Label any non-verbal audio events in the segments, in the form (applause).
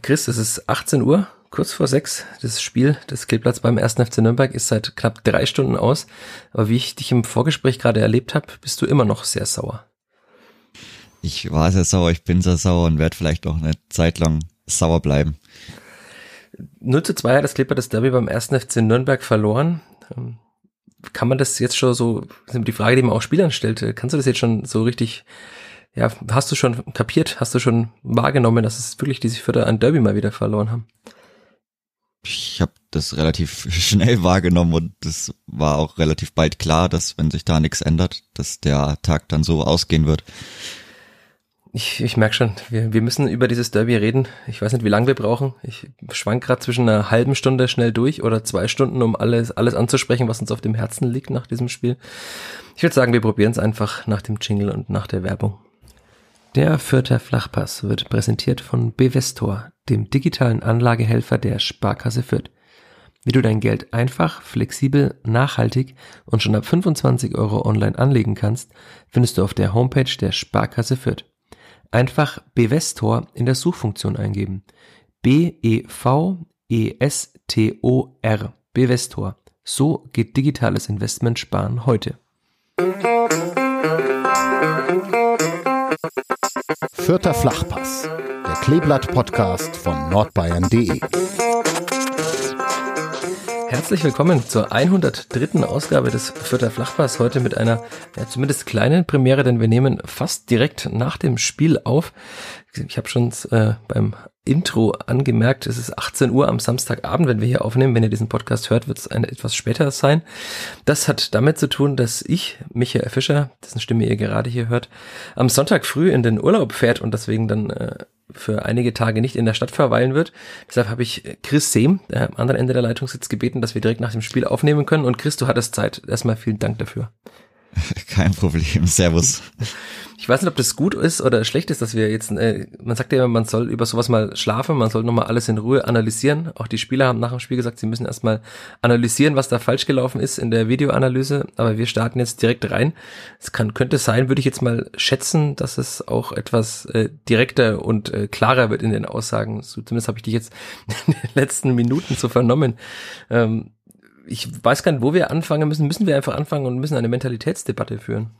Chris, es ist 18 Uhr, kurz vor sechs. Das Spiel des Kleeblatts beim 1. FC Nürnberg ist seit knapp drei Stunden aus. Aber wie ich dich im Vorgespräch gerade erlebt habe, bist du immer noch sehr sauer. Ich war sehr sauer, ich bin sehr sauer und werde vielleicht auch eine Zeit lang sauer bleiben. 0 zu 2 hat das Kleeblatt das Derby beim 1. FC Nürnberg verloren. Ähm, kann man das jetzt schon so, die Frage, die man auch Spielern stellt, kannst du das jetzt schon so richtig ja, hast du schon kapiert, hast du schon wahrgenommen, dass es wirklich diese Vierter ein Derby mal wieder verloren haben? Ich habe das relativ (laughs) schnell wahrgenommen und es war auch relativ bald klar, dass wenn sich da nichts ändert, dass der Tag dann so ausgehen wird. Ich, ich merke schon, wir, wir müssen über dieses Derby reden. Ich weiß nicht, wie lange wir brauchen. Ich schwank gerade zwischen einer halben Stunde schnell durch oder zwei Stunden, um alles, alles anzusprechen, was uns auf dem Herzen liegt nach diesem Spiel. Ich würde sagen, wir probieren es einfach nach dem Jingle und nach der Werbung. Der Fürther Flachpass wird präsentiert von Bevestor, dem digitalen Anlagehelfer der Sparkasse Fürth. Wie du dein Geld einfach, flexibel, nachhaltig und schon ab 25 Euro online anlegen kannst, findest du auf der Homepage der Sparkasse Fürth. Einfach Bevestor in der Suchfunktion eingeben. B-E-V-E-S-T-O-R. Bevestor. So geht digitales Investment sparen heute. Vierter Flachpass, der Kleeblatt-Podcast von nordbayern.de. Herzlich willkommen zur 103. Ausgabe des Vierter Flachpass. Heute mit einer ja, zumindest kleinen Premiere, denn wir nehmen fast direkt nach dem Spiel auf. Ich habe schon äh, beim Intro angemerkt, es ist 18 Uhr am Samstagabend, wenn wir hier aufnehmen. Wenn ihr diesen Podcast hört, wird es etwas später sein. Das hat damit zu tun, dass ich, Michael Fischer, dessen Stimme ihr gerade hier hört, am Sonntag früh in den Urlaub fährt und deswegen dann äh, für einige Tage nicht in der Stadt verweilen wird. Deshalb habe ich Chris Sehm, der am anderen Ende der Leitung sitzt, gebeten, dass wir direkt nach dem Spiel aufnehmen können. Und Chris, du hattest Zeit. Erstmal vielen Dank dafür. (laughs) Kein Problem. Servus. Ich weiß nicht, ob das gut ist oder schlecht ist, dass wir jetzt, äh, man sagt ja immer, man soll über sowas mal schlafen, man soll nochmal alles in Ruhe analysieren. Auch die Spieler haben nach dem Spiel gesagt, sie müssen erstmal analysieren, was da falsch gelaufen ist in der Videoanalyse. Aber wir starten jetzt direkt rein. Es kann, könnte sein, würde ich jetzt mal schätzen, dass es auch etwas äh, direkter und äh, klarer wird in den Aussagen. So, zumindest habe ich dich jetzt (laughs) in den letzten Minuten so vernommen. Ähm, ich weiß gar nicht, wo wir anfangen müssen. Müssen wir einfach anfangen und müssen eine Mentalitätsdebatte führen?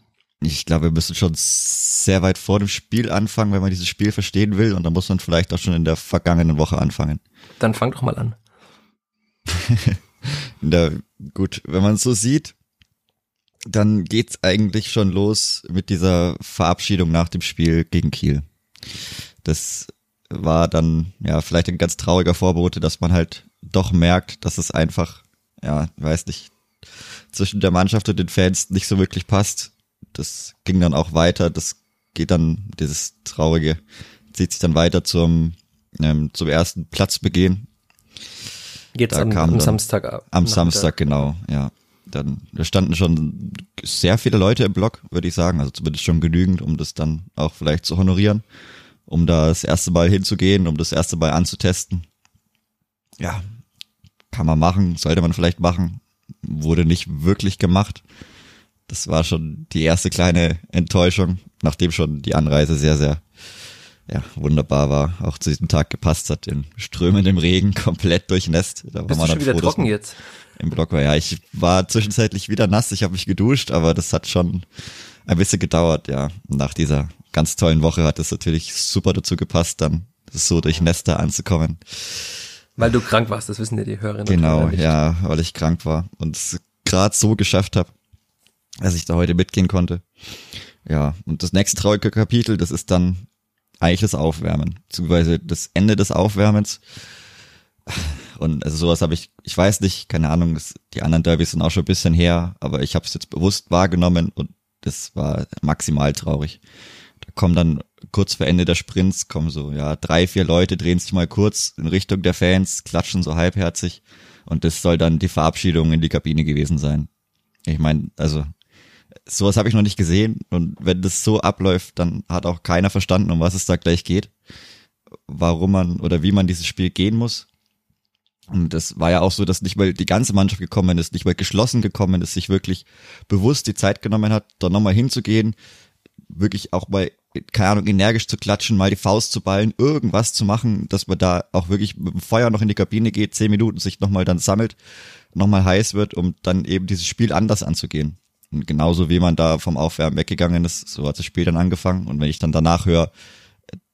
Ich glaube, wir müssen schon sehr weit vor dem Spiel anfangen, wenn man dieses Spiel verstehen will. Und dann muss man vielleicht auch schon in der vergangenen Woche anfangen. Dann fang doch mal an. (laughs) der, gut, wenn man es so sieht, dann geht's eigentlich schon los mit dieser Verabschiedung nach dem Spiel gegen Kiel. Das war dann ja vielleicht ein ganz trauriger Vorbote, dass man halt doch merkt, dass es einfach, ja, weiß nicht, zwischen der Mannschaft und den Fans nicht so wirklich passt das ging dann auch weiter. Das geht dann, dieses Traurige, zieht sich dann weiter zum, ähm, zum ersten Platzbegehen. Jetzt da am, am Samstag. Am Samstag, genau, ja. Dann, da standen schon sehr viele Leute im Block, würde ich sagen. Also zumindest schon genügend, um das dann auch vielleicht zu honorieren. Um da das erste Mal hinzugehen, um das erste Mal anzutesten. Ja, kann man machen, sollte man vielleicht machen. Wurde nicht wirklich gemacht. Das war schon die erste kleine Enttäuschung, nachdem schon die Anreise sehr, sehr ja, wunderbar war, auch zu diesem Tag gepasst hat, in strömendem Regen, (laughs) komplett durchnässt. Da Bist war man du schon wieder froh, trocken jetzt? Im Block war, ja, ich war zwischenzeitlich wieder nass, ich habe mich geduscht, aber das hat schon ein bisschen gedauert, ja. Nach dieser ganz tollen Woche hat es natürlich super dazu gepasst, dann so durch Nester anzukommen. Weil du krank warst, das wissen ja die Hörerinnen. Genau, ja, weil ich krank war und es gerade so geschafft habe, dass ich da heute mitgehen konnte. Ja, und das nächste traurige Kapitel, das ist dann eigentlich das Aufwärmen, beziehungsweise das Ende des Aufwärmens. Und also sowas habe ich, ich weiß nicht, keine Ahnung, das, die anderen Derbys sind auch schon ein bisschen her, aber ich habe es jetzt bewusst wahrgenommen und das war maximal traurig. Da kommen dann kurz vor Ende der Sprints, kommen so, ja, drei, vier Leute drehen sich mal kurz in Richtung der Fans, klatschen so halbherzig und das soll dann die Verabschiedung in die Kabine gewesen sein. Ich meine, also sowas habe ich noch nicht gesehen und wenn das so abläuft, dann hat auch keiner verstanden, um was es da gleich geht, warum man oder wie man dieses Spiel gehen muss. Und das war ja auch so, dass nicht mal die ganze Mannschaft gekommen ist, nicht mal geschlossen gekommen ist, sich wirklich bewusst die Zeit genommen hat, da nochmal hinzugehen, wirklich auch mal keine Ahnung, energisch zu klatschen, mal die Faust zu ballen, irgendwas zu machen, dass man da auch wirklich mit dem Feuer noch in die Kabine geht, zehn Minuten sich nochmal dann sammelt, nochmal heiß wird, um dann eben dieses Spiel anders anzugehen. Und genauso wie man da vom Aufwärmen weggegangen ist, so hat das Spiel dann angefangen. Und wenn ich dann danach höre,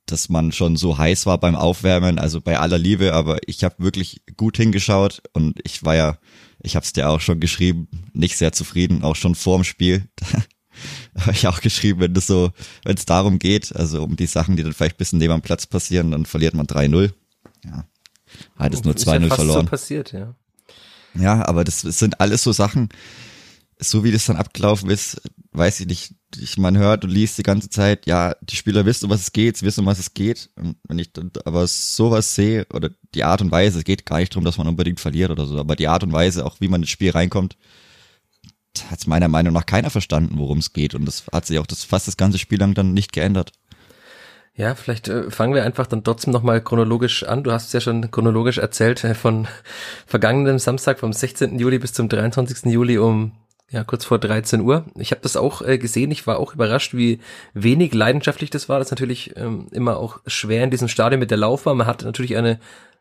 dass man schon so heiß war beim Aufwärmen, also bei aller Liebe, aber ich habe wirklich gut hingeschaut und ich war ja, ich habe es dir auch schon geschrieben, nicht sehr zufrieden, auch schon vorm Spiel. (laughs) (laughs) habe ich auch geschrieben, wenn es so, wenn es darum geht, also um die Sachen, die dann vielleicht ein bisschen neben dem Platz passieren, dann verliert man 3-0. Ja. Hat es nur 2-0 ja verloren. So passiert, ja. Ja, aber das sind alles so Sachen, so wie das dann abgelaufen ist, weiß ich nicht. Ich, man hört und liest die ganze Zeit, ja, die Spieler wissen, um was es geht, sie wissen, um was es geht. Und wenn ich aber sowas sehe, oder die Art und Weise, es geht gar nicht darum, dass man unbedingt verliert oder so, aber die Art und Weise, auch wie man ins Spiel reinkommt, hat meiner Meinung nach keiner verstanden, worum es geht. Und das hat sich auch das, fast das ganze Spiel lang dann nicht geändert. Ja, vielleicht äh, fangen wir einfach dann trotzdem nochmal chronologisch an. Du hast es ja schon chronologisch erzählt, äh, von (laughs) vergangenem Samstag vom 16. Juli bis zum 23. Juli um ja, kurz vor 13 Uhr. Ich habe das auch äh, gesehen. Ich war auch überrascht, wie wenig leidenschaftlich das war. Das ist natürlich ähm, immer auch schwer in diesem Stadion mit der Laufbahn. Man hat natürlich eine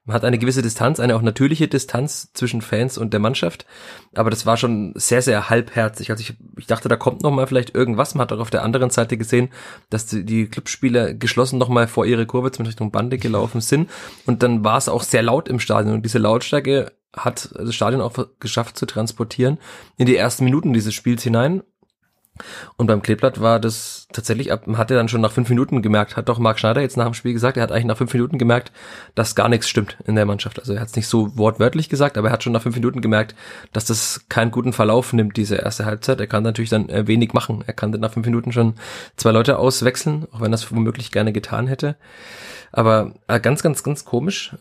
man hat eine gewisse Distanz, eine auch natürliche Distanz zwischen Fans und der Mannschaft. Aber das war schon sehr, sehr halbherzig. Also ich, ich dachte, da kommt noch mal vielleicht irgendwas. Man hat auch auf der anderen Seite gesehen, dass die, die Clubspieler geschlossen noch mal vor ihre Kurve zum Richtung Bande gelaufen sind. Und dann war es auch sehr laut im Stadion. Und diese Lautstärke hat das Stadion auch geschafft zu transportieren in die ersten Minuten dieses Spiels hinein. Und beim Kleeblatt war das tatsächlich, hat er dann schon nach fünf Minuten gemerkt, hat doch Marc Schneider jetzt nach dem Spiel gesagt, er hat eigentlich nach fünf Minuten gemerkt, dass gar nichts stimmt in der Mannschaft. Also er hat es nicht so wortwörtlich gesagt, aber er hat schon nach fünf Minuten gemerkt, dass das keinen guten Verlauf nimmt, diese erste Halbzeit. Er kann natürlich dann äh, wenig machen. Er kann dann nach fünf Minuten schon zwei Leute auswechseln, auch wenn er das womöglich gerne getan hätte. Aber äh, ganz, ganz, ganz komisch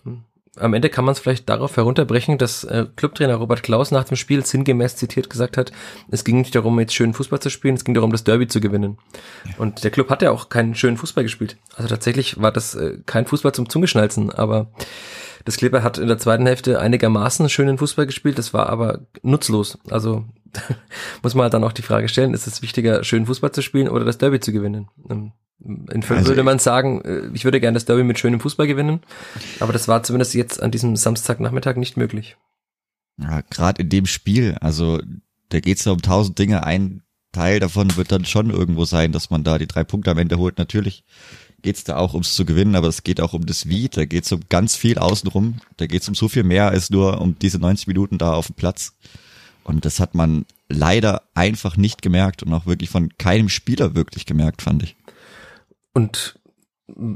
am Ende kann man es vielleicht darauf herunterbrechen, dass äh, Clubtrainer Robert Klaus nach dem Spiel sinngemäß zitiert gesagt hat, es ging nicht darum, jetzt schönen Fußball zu spielen, es ging darum, das Derby zu gewinnen. Und der Club hat ja auch keinen schönen Fußball gespielt. Also tatsächlich war das äh, kein Fußball zum Zungeschnalzen, aber das Kleber hat in der zweiten Hälfte einigermaßen schönen Fußball gespielt, das war aber nutzlos. Also (laughs) muss man halt dann auch die Frage stellen, ist es wichtiger, schönen Fußball zu spielen oder das Derby zu gewinnen? Ähm, in Fürth also würde man sagen, äh, ich würde gerne das Derby mit schönem Fußball gewinnen, aber das war zumindest jetzt an diesem Samstagnachmittag nicht möglich. Ja, gerade in dem Spiel, also da geht's ja um tausend Dinge. Ein Teil davon wird dann schon irgendwo sein, dass man da die drei Punkte am Ende holt. Natürlich geht's da auch ums zu gewinnen, aber es geht auch um das Wie, da geht's um ganz viel außenrum, da geht's um so viel mehr als nur um diese 90 Minuten da auf dem Platz. Und das hat man leider einfach nicht gemerkt und auch wirklich von keinem Spieler wirklich gemerkt, fand ich. Und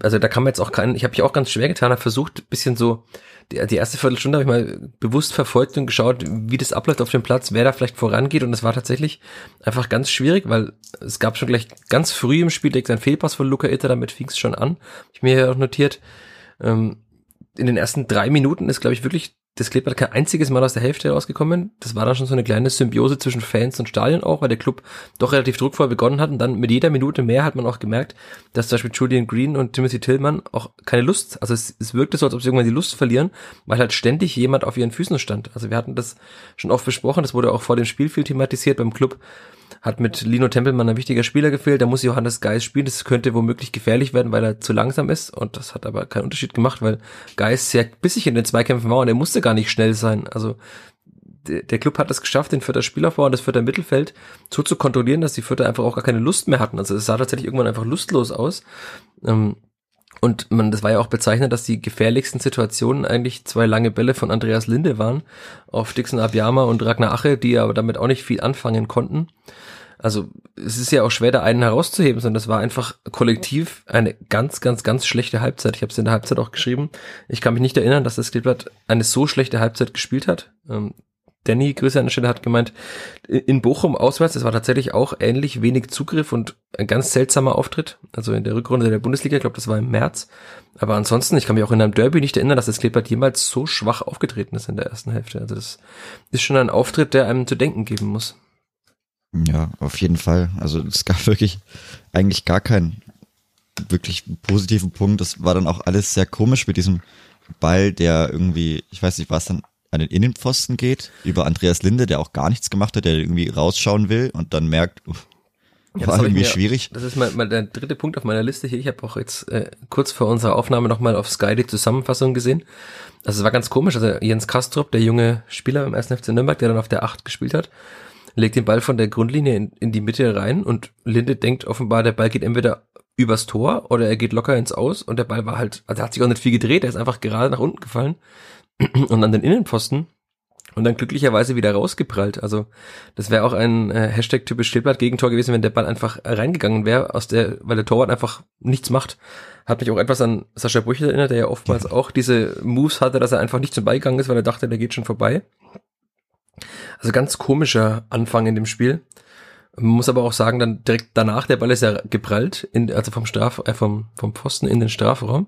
also da kann man jetzt auch keinen, ich habe mich auch ganz schwer getan, habe versucht, bisschen so, die, die erste Viertelstunde habe ich mal bewusst verfolgt und geschaut, wie das abläuft auf dem Platz, wer da vielleicht vorangeht und das war tatsächlich einfach ganz schwierig, weil es gab schon gleich ganz früh im Spiel direkt ein Fehlpass von Luca Itter, damit fing es schon an, ich mir ja auch notiert. Ähm, in den ersten drei Minuten ist, glaube ich, wirklich das hat kein einziges Mal aus der Hälfte rausgekommen. Das war dann schon so eine kleine Symbiose zwischen Fans und Stadion auch, weil der Club doch relativ druckvoll begonnen hat und dann mit jeder Minute mehr hat man auch gemerkt, dass zum Beispiel Julian Green und Timothy Tillman auch keine Lust, also es, es wirkte so, als ob sie irgendwann die Lust verlieren, weil halt ständig jemand auf ihren Füßen stand. Also wir hatten das schon oft besprochen, das wurde auch vor dem Spiel viel thematisiert beim Club, hat mit Lino Tempelmann ein wichtiger Spieler gefehlt, da muss Johannes Geis spielen, das könnte womöglich gefährlich werden, weil er zu langsam ist und das hat aber keinen Unterschied gemacht, weil Geis sehr bissig in den Zweikämpfen war und er musste gar nicht schnell sein, also der Club hat es geschafft, den Vierter Spielaufbau und das Vierter Mittelfeld so zu kontrollieren, dass die Vierter einfach auch gar keine Lust mehr hatten. Also es sah tatsächlich irgendwann einfach lustlos aus. Ähm, und man, das war ja auch bezeichnend, dass die gefährlichsten Situationen eigentlich zwei lange Bälle von Andreas Linde waren auf Dixon Abiyama und Ragnar Ache, die aber damit auch nicht viel anfangen konnten. Also es ist ja auch schwer, da einen herauszuheben, sondern das war einfach kollektiv eine ganz, ganz, ganz schlechte Halbzeit. Ich habe es in der Halbzeit auch geschrieben. Ich kann mich nicht erinnern, dass das Kleeblatt eine so schlechte Halbzeit gespielt hat. Ähm, Danny, Grüße an der Stelle, hat gemeint, in Bochum auswärts, das war tatsächlich auch ähnlich wenig Zugriff und ein ganz seltsamer Auftritt. Also in der Rückrunde der Bundesliga, ich glaube, das war im März. Aber ansonsten, ich kann mich auch in einem Derby nicht erinnern, dass das Kleeblatt jemals so schwach aufgetreten ist in der ersten Hälfte. Also das ist schon ein Auftritt, der einem zu denken geben muss. Ja, auf jeden Fall. Also es gab (laughs) wirklich eigentlich gar keinen wirklich positiven Punkt. Das war dann auch alles sehr komisch mit diesem Ball, der irgendwie, ich weiß nicht, war es dann an den Innenpfosten geht, über Andreas Linde, der auch gar nichts gemacht hat, der irgendwie rausschauen will und dann merkt, uff, Ja, War irgendwie mir- schwierig. Das ist mal, mal der dritte Punkt auf meiner Liste hier. Ich habe auch jetzt äh, kurz vor unserer Aufnahme nochmal auf Sky die Zusammenfassung gesehen. Also es war ganz komisch. Also Jens Kastrop, der junge Spieler beim 1. FC Nürnberg, der dann auf der 8 gespielt hat, legt den Ball von der Grundlinie in, in die Mitte rein und Linde denkt offenbar, der Ball geht entweder übers Tor oder er geht locker ins Aus und der Ball war halt, also er hat sich auch nicht viel gedreht, er ist einfach gerade nach unten gefallen (clears throat) und an den Innenpfosten und dann glücklicherweise wieder rausgeprallt. Also das wäre auch ein äh, Hashtag typisch Stillblatt Gegentor gewesen, wenn der Ball einfach reingegangen wäre, aus der, weil der Torwart einfach nichts macht. Hat mich auch etwas an Sascha Brüchel erinnert, der ja oftmals (laughs) auch diese Moves hatte, dass er einfach nicht zum Ball gegangen ist, weil er dachte, der geht schon vorbei. Also ganz komischer Anfang in dem Spiel. Man muss aber auch sagen, dann direkt danach, der Ball ist ja geprallt, in, also vom Straf, äh, vom, vom Pfosten in den Strafraum.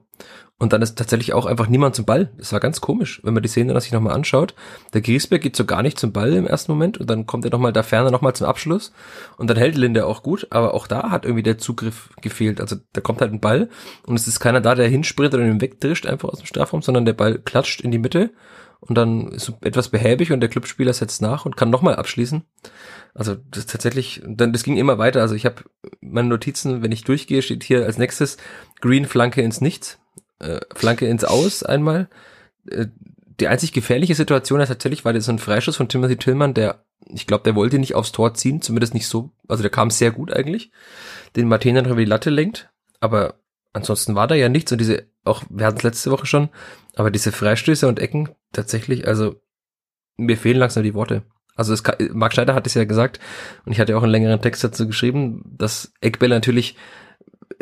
Und dann ist tatsächlich auch einfach niemand zum Ball. Das war ganz komisch, wenn man die Szene dann sich nochmal anschaut. Der Griesbeck geht so gar nicht zum Ball im ersten Moment und dann kommt er nochmal da ferner nochmal zum Abschluss. Und dann hält Linde auch gut, aber auch da hat irgendwie der Zugriff gefehlt. Also da kommt halt ein Ball und es ist keiner da, der hinsprintet und ihn wegdrischt einfach aus dem Strafraum, sondern der Ball klatscht in die Mitte und dann ist etwas behäbig und der Clubspieler setzt nach und kann nochmal abschließen. Also das tatsächlich, dann das ging immer weiter. Also ich habe meine Notizen, wenn ich durchgehe, steht hier als nächstes Green Flanke ins Nichts, äh, Flanke ins Aus einmal. Äh, die einzig gefährliche Situation ist tatsächlich war das so ein Freischuss von Timothy Tillmann, der, ich glaube, der wollte nicht aufs Tor ziehen, zumindest nicht so, also der kam sehr gut eigentlich, den Martin dann über die Latte lenkt, aber ansonsten war da ja nichts und diese, auch, wir hatten es letzte Woche schon, aber diese Freistöße und Ecken tatsächlich, also mir fehlen langsam die Worte. Also es, Marc Schneider hat es ja gesagt und ich hatte auch einen längeren Text dazu geschrieben, dass Eckbälle natürlich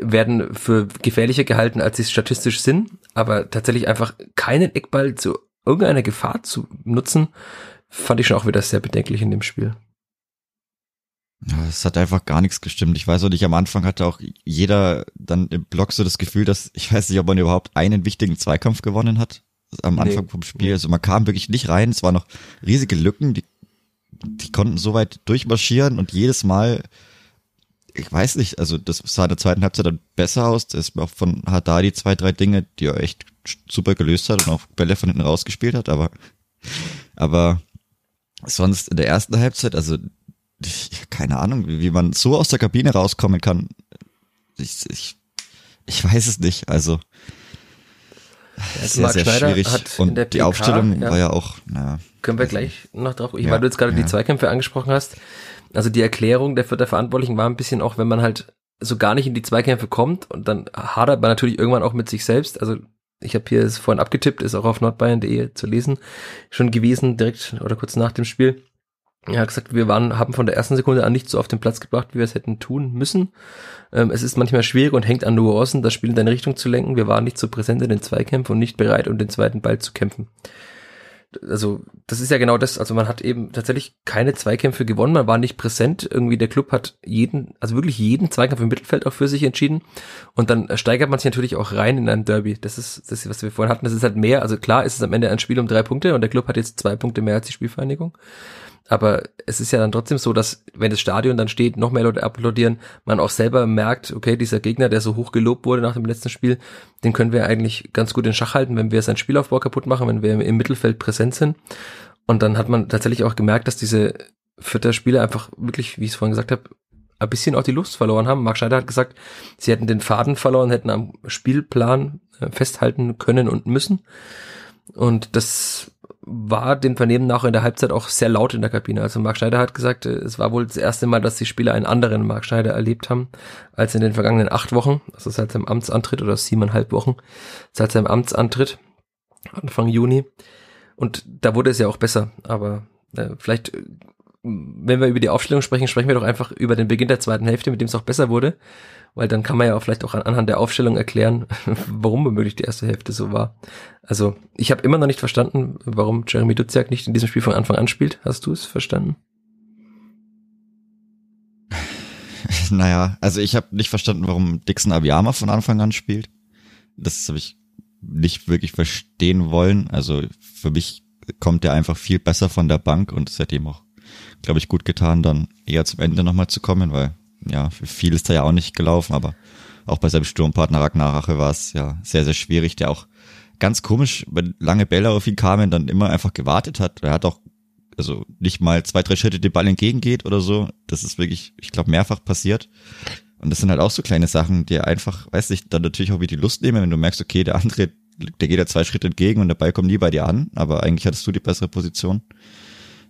werden für gefährlicher gehalten, als sie statistisch sind, aber tatsächlich einfach keinen Eckball zu irgendeiner Gefahr zu nutzen, fand ich schon auch wieder sehr bedenklich in dem Spiel. Ja, es hat einfach gar nichts gestimmt. Ich weiß auch nicht, am Anfang hatte auch jeder dann im Block so das Gefühl, dass, ich weiß nicht, ob man überhaupt einen wichtigen Zweikampf gewonnen hat am Nee. Anfang vom Spiel. Also man kam wirklich nicht rein, es waren noch riesige Lücken, die, die konnten so weit durchmarschieren und jedes Mal, ich weiß nicht, also das sah in der zweiten Halbzeit dann besser aus. Das ist auch von Haddadi zwei, drei Dinge, die er echt super gelöst hat und auch Bälle von hinten rausgespielt hat, aber, aber sonst in der ersten Halbzeit, also ich, keine Ahnung, wie man so aus der Kabine rauskommen kann. Ich, ich, ich weiß es nicht. Also sehr, Marc sehr Schneider schwierig. hat in Und die PK, Aufstellung ja. war ja auch, naja, Können wir gleich noch drauf, ich, Ja, weil du jetzt gerade die ja. Zweikämpfe angesprochen hast. Also die Erklärung der Vierter Verantwortlichen war ein bisschen auch, wenn man halt so gar nicht in die Zweikämpfe kommt und dann hadert man natürlich irgendwann auch mit sich selbst. Also ich habe hier es vorhin abgetippt, ist auch auf nordbayern.de zu lesen, schon gewesen, direkt oder kurz nach dem Spiel. Er hat gesagt, wir waren, haben von der ersten Sekunde an nicht so auf den Platz gebracht, wie wir es hätten tun müssen. Ähm, es ist manchmal schwierig und hängt an Nuancen, das Spiel in deine Richtung zu lenken. Wir waren nicht so präsent in den Zweikämpfen und nicht bereit, um den zweiten Ball zu kämpfen. Also das ist ja genau das, also man hat eben tatsächlich keine Zweikämpfe gewonnen, man war nicht präsent, irgendwie der Club hat jeden, also wirklich jeden Zweikampf im Mittelfeld auch für sich entschieden. Und dann steigert man sich natürlich auch rein in ein Derby, das ist das, was wir vorhin hatten, das ist halt mehr, also klar ist es am Ende ein Spiel um drei Punkte und der Club hat jetzt zwei Punkte mehr als die Spielvereinigung, aber es ist ja dann trotzdem so, dass wenn das Stadion dann steht, noch mehr Leute applaudieren, man auch selber merkt, okay, dieser Gegner, der so hoch gelobt wurde nach dem letzten Spiel, den können wir eigentlich ganz gut in Schach halten, wenn wir seinen Spielaufbau kaputt machen, wenn wir im Mittelfeld präsent sind. Und dann hat man tatsächlich auch gemerkt, dass diese vierter Spieler einfach wirklich, wie ich es vorhin gesagt habe, ein bisschen auch die Lust verloren haben. Marc Schneider hat gesagt, sie hätten den Faden verloren, hätten am Spielplan äh, festhalten können und müssen. Und das war dem Vernehmen nach in der Halbzeit auch sehr laut in der Kabine. Also Marc Schneider hat gesagt, äh, es war wohl das erste Mal, dass die Spieler einen anderen Marc Schneider erlebt haben, als in den vergangenen acht Wochen, also seit seinem Amtsantritt oder siebeneinhalb Wochen, seit seinem Amtsantritt, Anfang Juni. Und da wurde es ja auch besser. Aber äh, vielleicht, äh, wenn wir über die Aufstellung sprechen, sprechen wir doch einfach über den Beginn der zweiten Hälfte, mit dem es auch besser wurde. Weil dann kann man ja auch vielleicht auch an, anhand der Aufstellung erklären, (laughs) warum womöglich die erste Hälfte so war. Also ich habe immer noch nicht verstanden, warum Jeremy Duziak nicht in diesem Spiel von Anfang an spielt. Hast du es verstanden? (laughs) naja, also ich habe nicht verstanden, warum Dixon Abiyama von Anfang an spielt. Das habe ich nicht wirklich verstehen wollen. Also für mich kommt er einfach viel besser von der Bank und es hätte ihm auch, glaube ich, gut getan, dann eher zum Ende nochmal zu kommen, weil ja, viel ist da ja auch nicht gelaufen, aber auch bei seinem Sturmpartner Ragnar Rache war es ja sehr, sehr schwierig, der auch ganz komisch, wenn lange Bälle auf ihn kamen, dann immer einfach gewartet hat. Er hat auch Also nicht mal zwei, drei Schritte dem Ball entgegengeht oder so. Das ist wirklich, ich glaube, mehrfach passiert. Und das sind halt auch so kleine Sachen, die einfach, weiß ich, dann natürlich auch wieder die Lust nehmen, wenn du merkst, okay, der andere, der geht ja zwei Schritte entgegen und der Ball kommt nie bei dir an, aber eigentlich hattest du die bessere Position.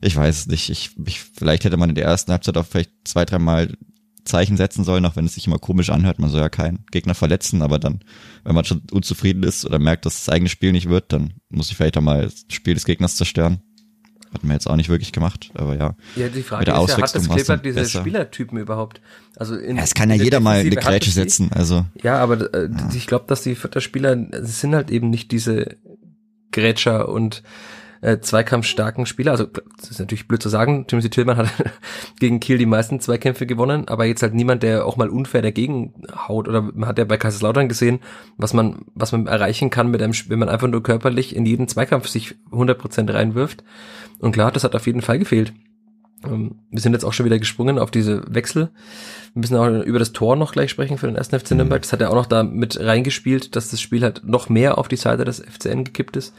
Ich weiß es nicht. Ich, ich, vielleicht hätte man in der ersten Halbzeit auch vielleicht zwei, dreimal Zeichen setzen sollen, auch wenn es sich immer komisch anhört. Man soll ja keinen Gegner verletzen, aber dann, wenn man schon unzufrieden ist oder merkt, dass das eigene Spiel nicht wird, dann muss ich vielleicht auch mal das Spiel des Gegners zerstören. Hat man jetzt auch nicht wirklich gemacht, aber ja. Ja, die Frage ist ja, hat das Kleeblatt diese besser. Spielertypen überhaupt? Also in, ja, es kann ja jeder mal eine Grätsche setzen, also. Ja, aber äh, ja. ich glaube, dass die Vierter Spieler, es sind halt eben nicht diese Grätscher und äh, zweikampfstarken Spieler. Also das ist natürlich blöd zu sagen, Timothy Tillman hat (laughs) gegen Kiel die meisten Zweikämpfe gewonnen, aber jetzt halt niemand, der auch mal unfair dagegen haut. Oder man hat ja bei Kaiserslautern gesehen, was man, was man erreichen kann mit einem, wenn man einfach nur körperlich in jeden Zweikampf sich 100% reinwirft. Und klar, das hat auf jeden Fall gefehlt. Ähm, wir sind jetzt auch schon wieder gesprungen auf diese Wechsel. Wir müssen auch über das Tor noch gleich sprechen für den ersten FC Nürnberg. Das hat er auch noch da mit reingespielt, dass das Spiel halt noch mehr auf die Seite des FCN gekippt ist.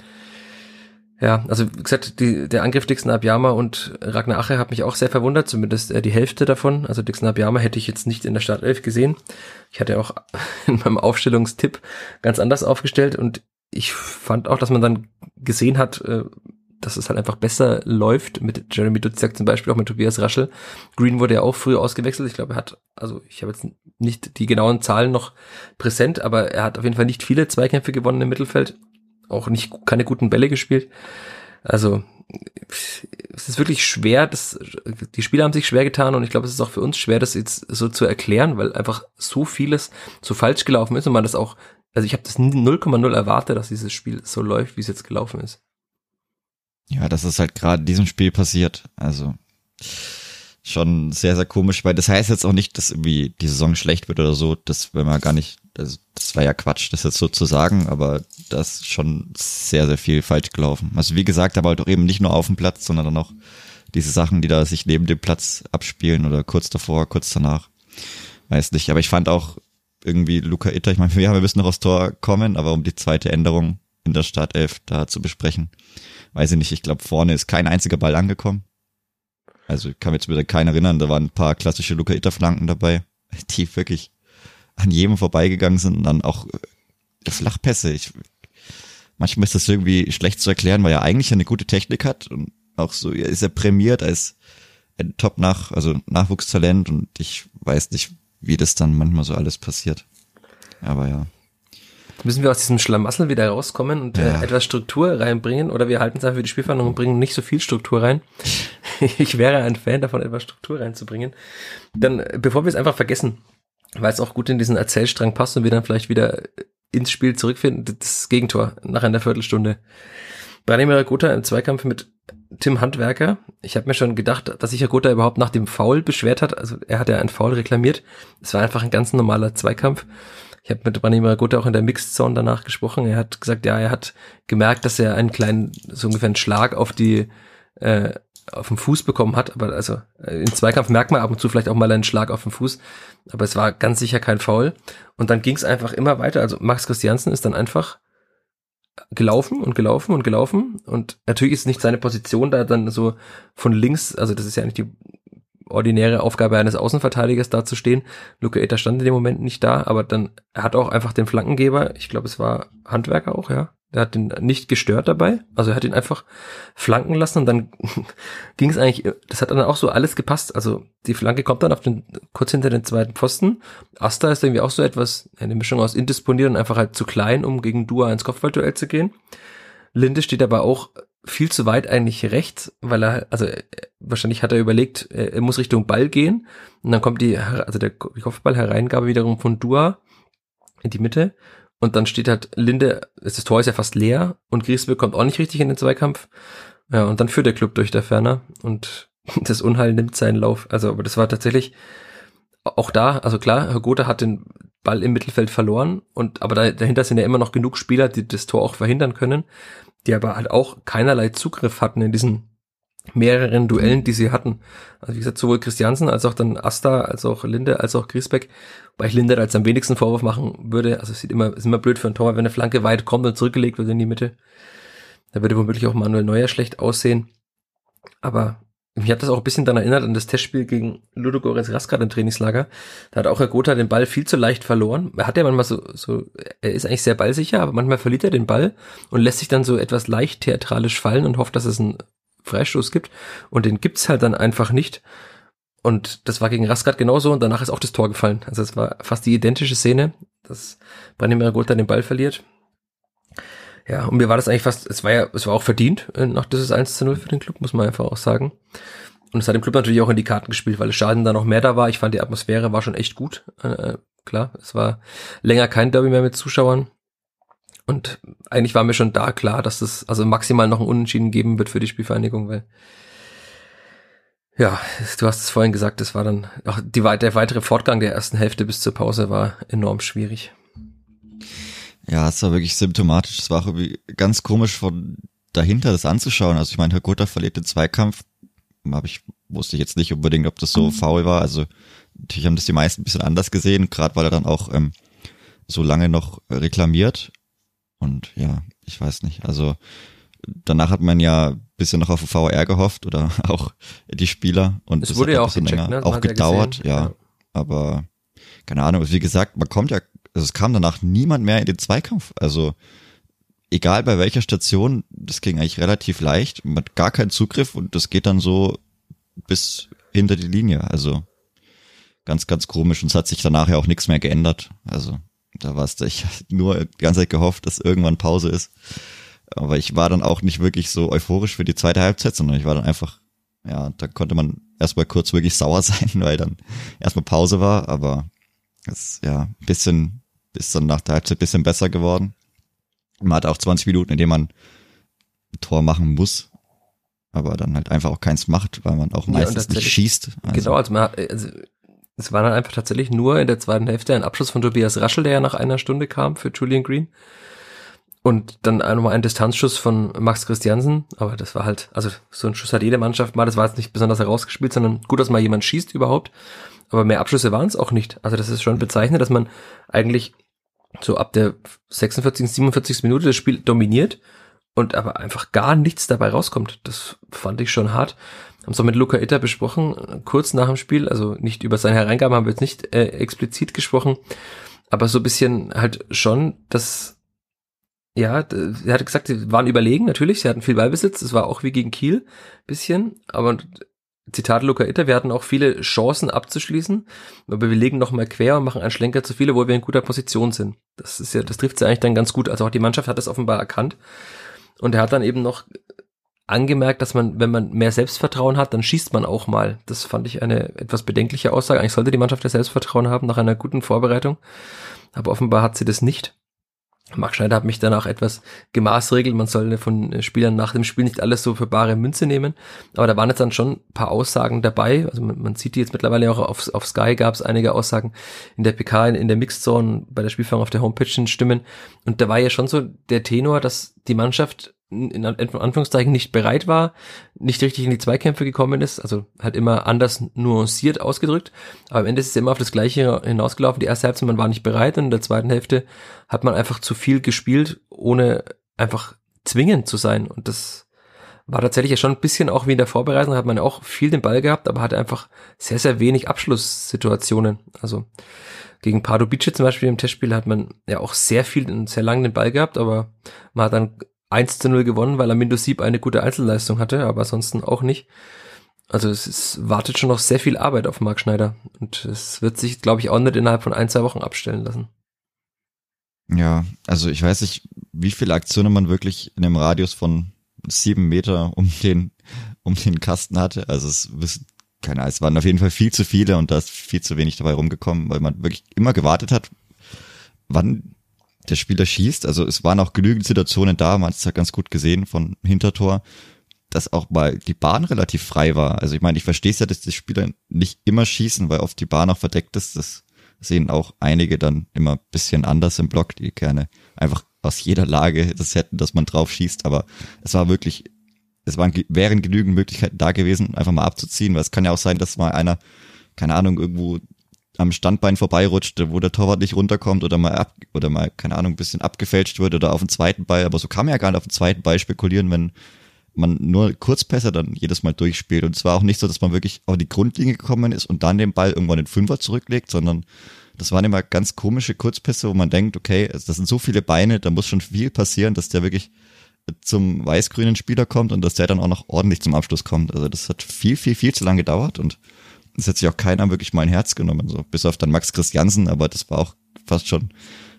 Ja, also wie gesagt, die, der Angriff Dixon Abiyama und Ragnar Ache hat mich auch sehr verwundert, zumindest äh, die Hälfte davon. Also Dixon Abiyama hätte ich jetzt nicht in der Startelf gesehen. Ich hatte auch (laughs) in meinem Aufstellungstipp ganz anders aufgestellt und ich fand auch, dass man dann gesehen hat, äh, dass es halt einfach besser läuft mit Jeremy Duziak zum Beispiel, auch mit Tobias Raschel. Green wurde ja auch früh ausgewechselt. Ich glaube, er hat, also ich habe jetzt nicht die genauen Zahlen noch präsent, aber er hat auf jeden Fall nicht viele Zweikämpfe gewonnen im Mittelfeld auch nicht keine guten Bälle gespielt. Also es ist wirklich schwer, das, die Spieler haben sich schwer getan und ich glaube, es ist auch für uns schwer, das jetzt so zu erklären, weil einfach so vieles so falsch gelaufen ist und man das auch, also ich habe das 0,0 erwartet, dass dieses Spiel so läuft, wie es jetzt gelaufen ist. Ja, das ist halt gerade in diesem Spiel passiert. Also schon sehr, sehr komisch, weil das heißt jetzt auch nicht, dass irgendwie die Saison schlecht wird oder so. Das wenn man gar nicht, das, das war ja Quatsch, das jetzt so zu sagen, aber das ist schon sehr, sehr viel falsch gelaufen. Also wie gesagt, aber halt auch eben nicht nur auf dem Platz, sondern dann auch diese Sachen, die da sich neben dem Platz abspielen oder kurz davor, kurz danach. Weiß nicht, aber ich fand auch irgendwie Luca Itter, ich meine, wir, wir müssen noch aufs Tor kommen, aber um die zweite Änderung in der Startelf da zu besprechen, weiß ich nicht, ich glaube vorne ist kein einziger Ball angekommen. Also ich kann mich jetzt wieder keinen erinnern, da waren ein paar klassische Luca Itter Flanken dabei, (laughs) die wirklich an jedem vorbeigegangen sind und dann auch äh, Flachpässe. Ich, manchmal ist das irgendwie schlecht zu erklären, weil er eigentlich eine gute Technik hat und auch so ist er prämiert als ein Top nach, also Nachwuchstalent und ich weiß nicht, wie das dann manchmal so alles passiert. Aber ja müssen wir aus diesem Schlamassel wieder rauskommen und äh, ja. äh, etwas Struktur reinbringen oder wir halten es einfach für die Spielverhandlung und bringen nicht so viel Struktur rein. (laughs) ich wäre ein Fan davon, etwas Struktur reinzubringen. Dann, äh, bevor wir es einfach vergessen, weil es auch gut in diesen Erzählstrang passt und wir dann vielleicht wieder ins Spiel zurückfinden, das Gegentor nach einer Viertelstunde. Branimir Gotha im Zweikampf mit Tim Handwerker. Ich habe mir schon gedacht, dass sich Herr Gotha überhaupt nach dem Foul beschwert hat. Also er hat ja einen Foul reklamiert. Es war einfach ein ganz normaler Zweikampf. Ich habe mit Rani Maraguta auch in der Mixed Zone danach gesprochen. Er hat gesagt, ja, er hat gemerkt, dass er einen kleinen, so ungefähr einen Schlag auf die, äh, auf den Fuß bekommen hat. Aber also äh, im Zweikampf merkt man ab und zu vielleicht auch mal einen Schlag auf den Fuß. Aber es war ganz sicher kein Foul. Und dann ging es einfach immer weiter. Also Max Christiansen ist dann einfach gelaufen und gelaufen und gelaufen. Und natürlich ist nicht seine Position da dann so von links, also das ist ja nicht die ordinäre Aufgabe eines Außenverteidigers dazustehen. Luca Eta stand in dem Moment nicht da, aber dann hat auch einfach den Flankengeber, ich glaube es war Handwerker auch, ja. Der hat ihn nicht gestört dabei, also er hat ihn einfach flanken lassen und dann (laughs) ging es eigentlich, das hat dann auch so alles gepasst. Also die Flanke kommt dann auf den, kurz hinter den zweiten Pfosten. Asta ist irgendwie auch so etwas, eine Mischung aus indisponiert und einfach halt zu klein, um gegen Dua ins Kopfballduell zu gehen. Linde steht aber auch viel zu weit eigentlich rechts, weil er, also wahrscheinlich hat er überlegt, er muss Richtung Ball gehen und dann kommt die, also der Kopfballhereingabe wiederum von Dua in die Mitte und dann steht halt Linde, das Tor ist ja fast leer und Griesbeck kommt auch nicht richtig in den Zweikampf. Ja, und dann führt der Club durch der Ferner und (laughs) das Unheil nimmt seinen Lauf. Also, aber das war tatsächlich auch da, also klar, Herr Gotha hat den Ball im Mittelfeld verloren und aber da, dahinter sind ja immer noch genug Spieler, die das Tor auch verhindern können die aber halt auch keinerlei Zugriff hatten in diesen mehreren Duellen, die sie hatten. Also wie gesagt, sowohl Christiansen als auch dann Asta, als auch Linde, als auch Griesbeck, weil ich Linde als am wenigsten Vorwurf machen würde. Also es sieht immer, ist immer blöd für ein Tor, wenn eine Flanke weit kommt und zurückgelegt wird in die Mitte. Da würde womöglich auch Manuel Neuer schlecht aussehen. Aber mich hat das auch ein bisschen daran erinnert an das Testspiel gegen Ludogorets Raskat im Trainingslager. Da hat auch Herr Gotha den Ball viel zu leicht verloren. Er hat ja manchmal so, so, er ist eigentlich sehr ballsicher, aber manchmal verliert er den Ball und lässt sich dann so etwas leicht theatralisch fallen und hofft, dass es einen Freistoß gibt. Und den gibt's halt dann einfach nicht. Und das war gegen Raskat genauso und danach ist auch das Tor gefallen. Also es war fast die identische Szene, dass Branimir Gotha den Ball verliert. Ja, und mir war das eigentlich fast, es war ja, es war auch verdient äh, nach dieses 1 zu 0 für den Club, muss man einfach auch sagen. Und es hat dem Club natürlich auch in die Karten gespielt, weil es Schaden da noch mehr da war. Ich fand, die Atmosphäre war schon echt gut. Äh, äh, klar, es war länger kein Derby mehr mit Zuschauern. Und eigentlich war mir schon da klar, dass es also maximal noch ein Unentschieden geben wird für die Spielvereinigung, weil ja, du hast es vorhin gesagt, das war dann auch die, der weitere Fortgang der ersten Hälfte bis zur Pause war enorm schwierig. Ja, es war wirklich symptomatisch. Es war auch irgendwie ganz komisch von dahinter das anzuschauen. Also ich meine, Herr Gotha verliert den Zweikampf. Hab ich, wusste ich jetzt nicht unbedingt, ob das so mhm. faul war. Also natürlich haben das die meisten ein bisschen anders gesehen, gerade weil er dann auch ähm, so lange noch reklamiert. Und ja, ich weiß nicht. Also danach hat man ja bisschen noch auf VR gehofft oder (laughs) auch die Spieler. Und es wurde ja auch gecheckt, länger, ne? auch gedauert, ja, ja. Aber keine Ahnung, wie gesagt, man kommt ja also es kam danach niemand mehr in den Zweikampf. Also egal bei welcher Station, das ging eigentlich relativ leicht. Man hat gar keinen Zugriff und das geht dann so bis hinter die Linie. Also ganz, ganz komisch. Und es hat sich danach ja auch nichts mehr geändert. Also da war es, ich nur die ganze Zeit gehofft, dass irgendwann Pause ist. Aber ich war dann auch nicht wirklich so euphorisch für die zweite Halbzeit, sondern ich war dann einfach, ja, da konnte man erstmal kurz wirklich sauer (laughs) sein, weil dann erstmal Pause war, aber es ja ein bisschen ist dann nach der Halbzeit bisschen besser geworden. Man hat auch 20 Minuten, in denen man ein Tor machen muss, aber dann halt einfach auch keins macht, weil man auch meistens ja, nicht schießt. Also. Genau, also, man, also es war dann einfach tatsächlich nur in der zweiten Hälfte ein Abschluss von Tobias Raschel, der ja nach einer Stunde kam für Julian Green. Und dann nochmal ein Distanzschuss von Max Christiansen, aber das war halt, also so ein Schuss hat jede Mannschaft mal, das war jetzt nicht besonders herausgespielt, sondern gut, dass mal jemand schießt überhaupt. Aber mehr Abschlüsse waren es auch nicht. Also das ist schon bezeichnet, dass man eigentlich so ab der 46., 47. Minute das Spiel dominiert und aber einfach gar nichts dabei rauskommt. Das fand ich schon hart. Haben es auch mit Luca Itter besprochen, kurz nach dem Spiel, also nicht über seine Hereingaben haben wir jetzt nicht äh, explizit gesprochen, aber so ein bisschen halt schon, dass ja, er hat gesagt, sie waren überlegen, natürlich, sie hatten viel Ballbesitz, es war auch wie gegen Kiel, bisschen, aber Zitat Luca Itter, wir hatten auch viele Chancen abzuschließen, aber wir legen noch mal quer und machen einen Schlenker zu viele, wo wir in guter Position sind. Das ist ja, das trifft sie eigentlich dann ganz gut. Also auch die Mannschaft hat das offenbar erkannt. Und er hat dann eben noch angemerkt, dass man, wenn man mehr Selbstvertrauen hat, dann schießt man auch mal. Das fand ich eine etwas bedenkliche Aussage. Eigentlich sollte die Mannschaft ja Selbstvertrauen haben nach einer guten Vorbereitung. Aber offenbar hat sie das nicht. Marc Schneider hat mich danach etwas gemaßregelt. Man soll von Spielern nach dem Spiel nicht alles so für bare Münze nehmen. Aber da waren jetzt dann schon ein paar Aussagen dabei. Also man, man sieht die jetzt mittlerweile auch auf, auf Sky gab es einige Aussagen in der PK, in, in der Mixzone, bei der Spielführung auf der Homepage Stimmen. Und da war ja schon so der Tenor, dass die Mannschaft in Anführungszeichen nicht bereit war, nicht richtig in die Zweikämpfe gekommen ist, also halt immer anders nuanciert ausgedrückt. Aber am Ende ist es immer auf das Gleiche hinausgelaufen. Die erste Halbzeit, man war nicht bereit und in der zweiten Hälfte hat man einfach zu viel gespielt, ohne einfach zwingend zu sein. Und das war tatsächlich ja schon ein bisschen auch wie in der Vorbereitung, hat man auch viel den Ball gehabt, aber hatte einfach sehr, sehr wenig Abschlusssituationen. Also gegen Pardubice zum Beispiel im Testspiel hat man ja auch sehr viel und sehr lange den Ball gehabt, aber man hat dann 1 zu 0 gewonnen, weil Amindo Sieb eine gute Einzelleistung hatte, aber ansonsten auch nicht. Also es ist, wartet schon noch sehr viel Arbeit auf Marc Schneider und es wird sich, glaube ich, auch nicht innerhalb von ein, zwei Wochen abstellen lassen. Ja, also ich weiß nicht, wie viele Aktionen man wirklich in einem Radius von sieben Meter um den, um den Kasten hatte. Also es wissen, keine Ahnung, es waren auf jeden Fall viel zu viele und da ist viel zu wenig dabei rumgekommen, weil man wirklich immer gewartet hat, wann der Spieler schießt. Also es waren auch genügend Situationen da, man hat es ja ganz gut gesehen von Hintertor, dass auch mal die Bahn relativ frei war. Also ich meine, ich verstehe es ja, dass die Spieler nicht immer schießen, weil oft die Bahn auch verdeckt ist. Das sehen auch einige dann immer bisschen anders im Block, die gerne einfach aus jeder Lage das hätten, dass man drauf schießt. Aber es war wirklich, es waren, wären genügend Möglichkeiten da gewesen, einfach mal abzuziehen, weil es kann ja auch sein, dass mal einer, keine Ahnung, irgendwo am Standbein vorbeirutscht, wo der Torwart nicht runterkommt oder mal ab, oder mal, keine Ahnung, ein bisschen abgefälscht wird oder auf den zweiten Ball, aber so kann man ja gar nicht auf den zweiten Ball spekulieren, wenn man nur Kurzpässe dann jedes Mal durchspielt. Und es war auch nicht so, dass man wirklich auf die Grundlinie gekommen ist und dann den Ball irgendwann in den Fünfer zurücklegt, sondern das waren immer ganz komische Kurzpässe, wo man denkt, okay, das sind so viele Beine, da muss schon viel passieren, dass der wirklich zum weiß-grünen Spieler kommt und dass der dann auch noch ordentlich zum Abschluss kommt. Also das hat viel, viel, viel zu lange gedauert und es hat sich auch keiner wirklich mal ein Herz genommen, so bis auf dann Max Christiansen, aber das war auch fast schon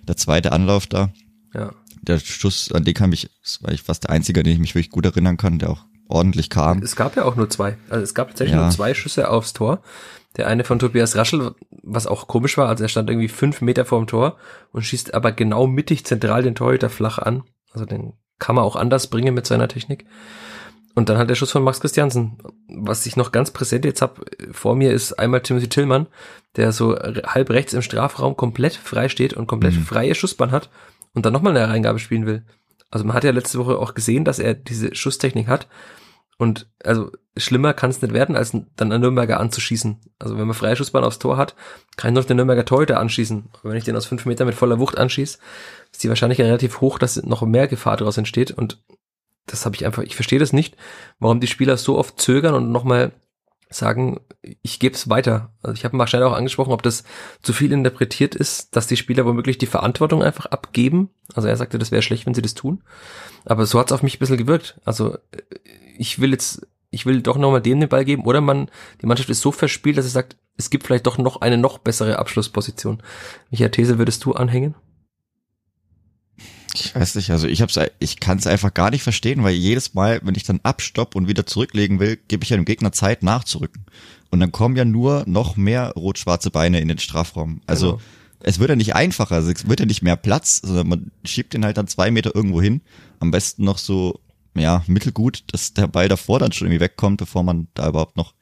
der zweite Anlauf da. Ja. Der Schuss, an den kam ich, das war ich fast der einzige, an den ich mich wirklich gut erinnern kann, der auch ordentlich kam. Es gab ja auch nur zwei. Also es gab tatsächlich Ja. nur zwei Schüsse aufs Tor. Der eine von Tobias Raschel, was auch komisch war, also er stand irgendwie fünf Meter vorm Tor und schießt aber genau mittig zentral den Torhüter flach an. Also den kann man auch anders bringen mit seiner Technik. Und dann hat der Schuss von Max Christiansen. Was ich noch ganz präsent jetzt hab vor mir ist einmal Timothy Tillmann, der so halb rechts im Strafraum komplett frei steht und komplett Mhm. freie Schussbahn hat und dann nochmal eine Reingabe spielen will. Also man hat ja letzte Woche auch gesehen, dass er diese Schusstechnik hat. Und also schlimmer kann es nicht werden, als dann einen Nürnberger anzuschießen. Also wenn man freie Schussbahn aufs Tor hat, kann ich noch den Nürnberger Torhüter anschießen. Aber wenn ich den aus fünf Meter mit voller Wucht anschieße, ist die Wahrscheinlichkeit relativ hoch, dass noch mehr Gefahr daraus entsteht. Und das habe ich einfach, ich verstehe das nicht, warum die Spieler so oft zögern und nochmal sagen, ich gebe es weiter. Also ich habe mal schnell auch angesprochen, ob das zu viel interpretiert ist, dass die Spieler womöglich die Verantwortung einfach abgeben. Also er sagte, das wäre schlecht, wenn sie das tun. Aber so hat es auf mich ein bisschen gewirkt. Also äh, ich will jetzt, ich will doch nochmal dem den Ball geben oder man, die Mannschaft ist so verspielt, dass es sagt, es gibt vielleicht doch noch eine noch bessere Abschlussposition. Welcher These würdest du anhängen? Ich weiß nicht, also ich hab's, ich kann es einfach gar nicht verstehen, weil jedes Mal, wenn ich dann abstopp und wieder zurücklegen will, gebe ich ja dem Gegner Zeit nachzurücken. Und dann kommen ja nur noch mehr rot-schwarze Beine in den Strafraum. Also Genau. es wird ja nicht einfacher, also es wird ja nicht mehr Platz, sondern man schiebt den halt dann zwei Meter irgendwo hin. Am besten noch so, ja, mittelgut, dass der Ball davor dann schon irgendwie wegkommt, bevor man da überhaupt noch,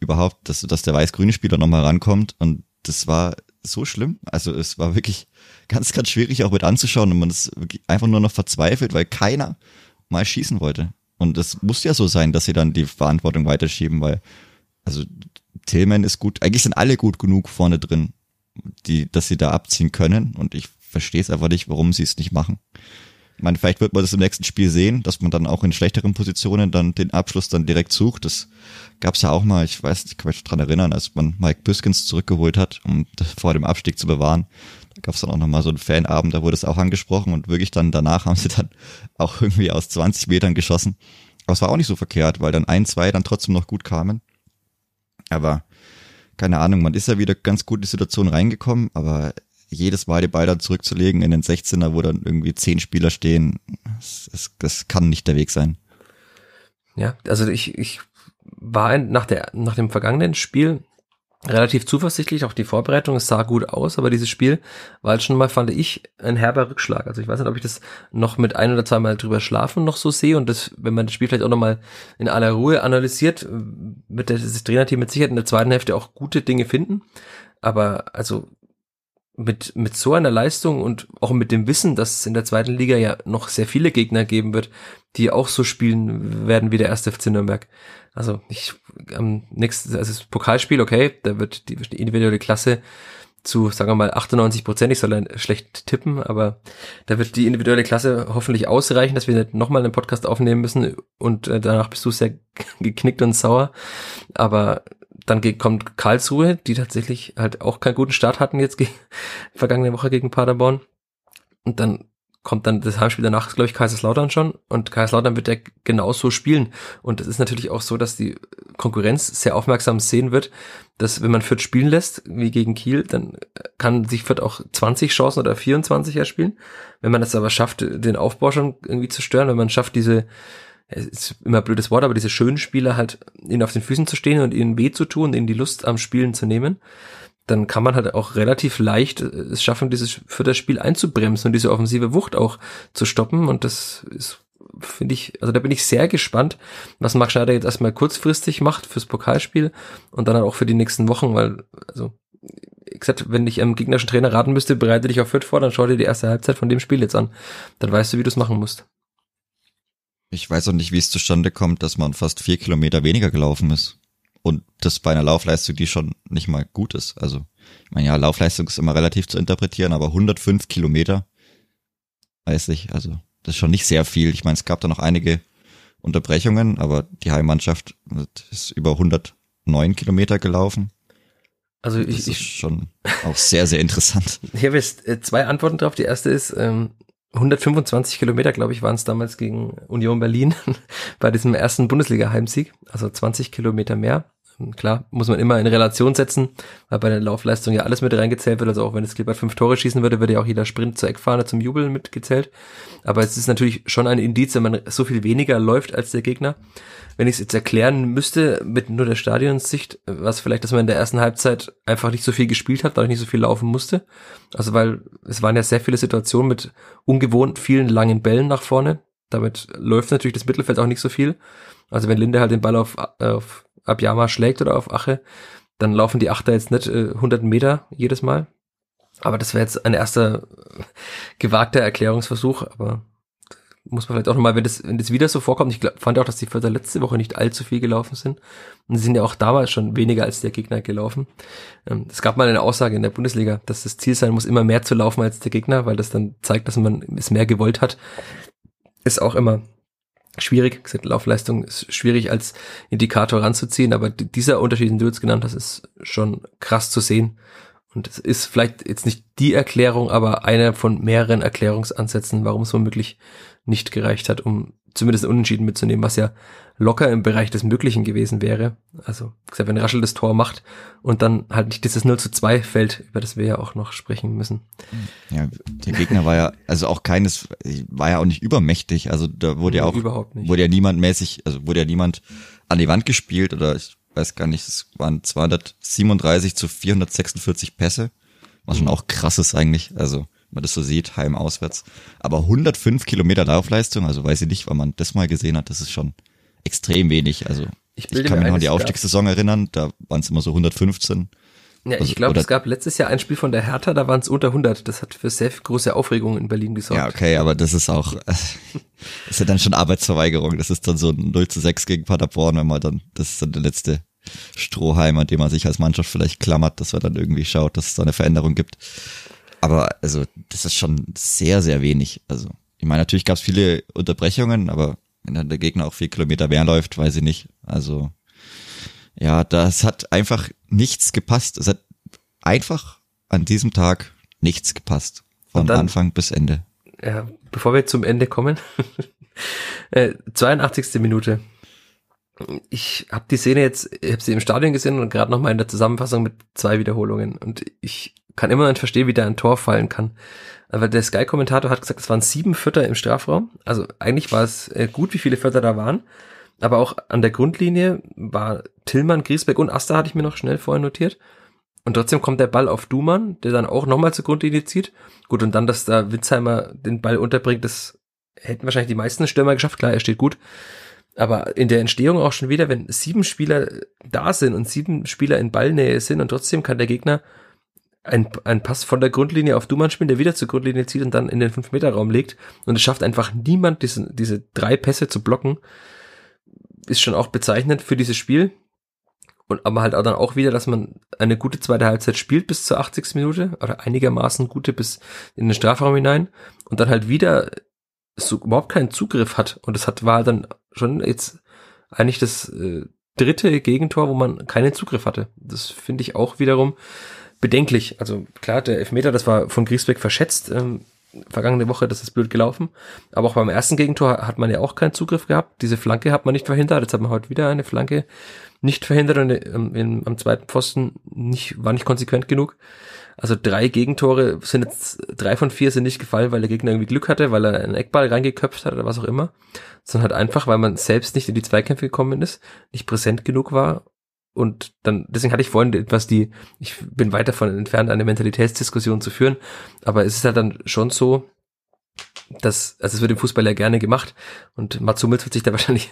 überhaupt, dass, dass der weiß-grüne Spieler nochmal rankommt. Und das war so schlimm. Also es war wirklich ganz, ganz schwierig auch mit anzuschauen und man ist einfach nur noch verzweifelt, weil keiner mal schießen wollte. Und es muss ja so sein, dass sie dann die Verantwortung weiterschieben, weil, also Tillman ist gut, eigentlich sind alle gut genug vorne drin, die, dass sie da abziehen können und ich verstehe es einfach nicht, warum sie es nicht machen. Meine, vielleicht wird man das im nächsten Spiel sehen, dass man dann auch in schlechteren Positionen dann den Abschluss dann direkt sucht. Das gab's ja auch mal, ich weiß, ich kann mich dran erinnern, als man Mike Biskins zurückgeholt hat, um das vor dem Abstieg zu bewahren. Da gab's dann auch nochmal so einen Fanabend, da wurde es auch angesprochen und wirklich dann danach haben sie dann auch irgendwie aus 20 Metern geschossen. Aber es war auch nicht so verkehrt, weil dann ein, zwei dann trotzdem noch gut kamen. Aber keine Ahnung, man ist ja wieder ganz gut in die Situation reingekommen, aber jedes Mal die Ball dann zurückzulegen in den 16er, wo dann irgendwie zehn Spieler stehen, das, das, das kann nicht der Weg sein. Ja, also ich, ich war nach, der, nach dem vergangenen Spiel relativ zuversichtlich, auch die Vorbereitung, es sah gut aus, aber dieses Spiel war halt schon mal, fand ich, ein herber Rückschlag. Also ich weiß nicht, ob ich das noch mit ein oder zwei Mal drüber schlafen noch so sehe und das, wenn man das Spiel vielleicht auch nochmal in aller Ruhe analysiert, wird das Trainerteam mit Sicherheit in der zweiten Hälfte auch gute Dinge finden. Aber also mit, mit so einer Leistung und auch mit dem Wissen, dass es in der zweiten Liga ja noch sehr viele Gegner geben wird, die auch so spielen werden wie der erste FC Nürnberg. Also ich am nächsten, also das Pokalspiel, okay, da wird die, die individuelle Klasse zu, sagen wir mal, 98 Prozent, ich soll schlecht tippen, aber da wird die individuelle Klasse hoffentlich ausreichen, dass wir nicht nochmal einen Podcast aufnehmen müssen und äh, danach bist du sehr (laughs) geknickt und sauer. Aber dann kommt Karlsruhe, die tatsächlich halt auch keinen guten Start hatten jetzt gegen, (laughs) vergangene Woche gegen Paderborn. Und dann kommt dann das Heimspiel danach, glaube ich, Kaiserslautern schon. Und Kaiserslautern wird ja genauso spielen. Und es ist natürlich auch so, dass die Konkurrenz sehr aufmerksam sehen wird, dass wenn man Fürth spielen lässt, wie gegen Kiel, dann kann sich Fürth auch 20 Chancen oder 24 erspielen. Wenn man es aber schafft, den Aufbau schon irgendwie zu stören, wenn man schafft, diese, es ist immer ein blödes Wort, aber diese schönen Spieler halt ihnen auf den Füßen zu stehen und ihnen weh zu tun, ihnen die Lust am Spielen zu nehmen, dann kann man halt auch relativ leicht es schaffen, dieses für das Spiel einzubremsen und diese offensive Wucht auch zu stoppen. Und das ist, finde ich, also da bin ich sehr gespannt, was Marc Schneider jetzt erstmal kurzfristig macht fürs Pokalspiel und dann auch für die nächsten Wochen, weil, also, wie gesagt, wenn ich einem gegnerischen Trainer raten müsste, bereite dich auf Fürth vor, dann schau dir die erste Halbzeit von dem Spiel jetzt an. Dann weißt du, wie du es machen musst. Ich weiß auch nicht, wie es zustande kommt, dass man fast vier Kilometer weniger gelaufen ist. Und das bei einer Laufleistung, die schon nicht mal gut ist. Also, ich meine, ja, Laufleistung ist immer relativ zu interpretieren, aber 105 Kilometer, weiß ich, also, das ist schon nicht sehr viel. Ich meine, es gab da noch einige Unterbrechungen, aber die Heimmannschaft ist über 109 Kilometer gelaufen. Also Das ich, ist ich, schon auch sehr, sehr interessant. (laughs) ich habe jetzt äh, zwei Antworten drauf. Die erste ist, ähm, 125 Kilometer, glaube ich, waren es damals gegen Union Berlin (laughs) bei diesem ersten Bundesliga-Heimsieg. Also 20 Kilometer mehr. Klar, muss man immer in Relation setzen, weil bei der Laufleistung ja alles mit reingezählt wird. Also auch wenn das Klippert fünf Tore schießen würde, würde ja auch jeder Sprint zur Eckfahne zum Jubeln mitgezählt. Aber es ist natürlich schon ein Indiz, wenn man so viel weniger läuft als der Gegner. Wenn ich es jetzt erklären müsste mit nur der Stadionssicht, was vielleicht, dass man in der ersten Halbzeit einfach nicht so viel gespielt hat, dadurch nicht so viel laufen musste. Also weil es waren ja sehr viele Situationen mit ungewohnt vielen langen Bällen nach vorne. Damit läuft natürlich das Mittelfeld auch nicht so viel. Also wenn Linde halt den Ball auf, auf Abjama schlägt oder auf Ache, dann laufen die Achter jetzt nicht äh, 100 Meter jedes Mal. Aber das wäre jetzt ein erster äh, gewagter Erklärungsversuch, aber muss man vielleicht auch nochmal, wenn das, wenn das wieder so vorkommt, ich glaub, fand auch, dass die Förder letzte Woche nicht allzu viel gelaufen sind. Und sie sind ja auch damals schon weniger als der Gegner gelaufen. Ähm, Es gab mal eine Aussage in der Bundesliga, dass das Ziel sein muss, immer mehr zu laufen als der Gegner, weil das dann zeigt, dass man es mehr gewollt hat. Ist auch immer schwierig. Wie gesagt, Laufleistung ist schwierig als Indikator ranzuziehen, aber dieser Unterschied, den du jetzt genannt hast, ist schon krass zu sehen. Und es ist vielleicht jetzt nicht die Erklärung, aber einer von mehreren Erklärungsansätzen, warum es womöglich nicht gereicht hat, um zumindest einen Unentschieden mitzunehmen, was ja locker im Bereich des Möglichen gewesen wäre. Also, gesagt, wenn Raschel das Tor macht und dann halt nicht dieses 0 zu 2 fällt, über das wir ja auch noch sprechen müssen. Ja, der Gegner war ja, also auch keines, war ja auch nicht übermächtig. Also da wurde ja auch, Überhaupt nicht. wurde ja niemand mäßig, also wurde ja niemand an die Wand gespielt oder ich weiß gar nicht, es waren 237 zu 446 Pässe, was schon auch krass ist eigentlich. Also man das so sieht, heim auswärts. Aber 105 Kilometer Laufleistung, also weiß ich nicht, wann man das mal gesehen hat, das ist schon extrem wenig. Also Ich ich, kann mir mich noch an die Aufstiegssaison erinnern, da waren es immer so 115. Ja, Also, ich glaube, es gab letztes Jahr ein Spiel von der Hertha, da waren es unter 100. Das hat für sehr große Aufregung in Berlin gesorgt. Ja, okay, aber das ist auch, das (laughs) ist ja dann schon Arbeitsverweigerung. Das ist dann so ein 0 zu 6 gegen Paderborn, wenn man dann, das ist dann der letzte Strohhalm, an dem man sich als Mannschaft vielleicht klammert, dass man dann irgendwie schaut, dass es da eine Veränderung gibt. Aber also, das ist schon sehr, sehr wenig. Also, ich meine, natürlich gab es viele Unterbrechungen, aber wenn dann der Gegner auch vier Kilometer mehr läuft, weiß ich nicht. Also, ja, das hat einfach nichts gepasst. Es hat einfach an diesem Tag nichts gepasst. Von dann- Anfang bis Ende. Ja, bevor wir zum Ende kommen. (laughs) äh, 82. Minute. Ich habe die Szene jetzt, ich habe sie im Stadion gesehen und gerade nochmal in der Zusammenfassung mit zwei Wiederholungen. Und ich kann immer noch nicht verstehen, wie da ein Tor fallen kann. Aber der Sky-Kommentator hat gesagt, es waren sieben Vierter im Strafraum. Also eigentlich war es äh, gut, wie viele Vierter da waren. Aber auch an der Grundlinie war Tillmann, Griesbeck und Asta hatte ich mir noch schnell vorher notiert. Und trotzdem kommt der Ball auf Dumann, der dann auch nochmal zur Grundlinie zieht. Gut, und dann, dass da Witzheimer den Ball unterbringt, das hätten wahrscheinlich die meisten Stürmer geschafft. Klar, er steht gut. Aber in der Entstehung auch schon wieder, wenn sieben Spieler da sind und sieben Spieler in Ballnähe sind und trotzdem kann der Gegner ein, ein Pass von der Grundlinie auf Dumann spielen, der wieder zur Grundlinie zieht und dann in den 5-Meter-Raum legt. Und es schafft einfach niemand, diese, diese drei Pässe zu blocken. Ist schon auch bezeichnend für dieses Spiel. Und aber halt auch dann auch wieder, dass man eine gute zweite Halbzeit spielt bis zur 80. Minute oder einigermaßen gute bis in den Strafraum hinein und dann halt wieder so überhaupt keinen Zugriff hat. Und das hat war dann schon jetzt eigentlich das äh, dritte Gegentor, wo man keinen Zugriff hatte. Das finde ich auch wiederum bedenklich. Also klar, der Elfmeter, das war von Griesbeck verschätzt. Ähm, vergangene Woche, das ist blöd gelaufen. Aber auch beim ersten Gegentor hat man ja auch keinen Zugriff gehabt. Diese Flanke hat man nicht verhindert. Jetzt hat man heute wieder eine Flanke nicht verhindert und ähm, in, am zweiten Pfosten nicht, war nicht konsequent genug. Also drei Gegentore sind jetzt, drei von vier sind nicht gefallen, weil der Gegner irgendwie Glück hatte, weil er einen Eckball reingeköpft hat oder was auch immer, sondern halt einfach, weil man selbst nicht in die Zweikämpfe gekommen ist, nicht präsent genug war und dann, deswegen hatte ich vorhin etwas die, ich bin weit davon entfernt, eine Mentalitätsdiskussion zu führen, aber es ist halt dann schon so, dass, also es wird im Fußball ja gerne gemacht und Mats Hummels wird sich da (laughs) wahrscheinlich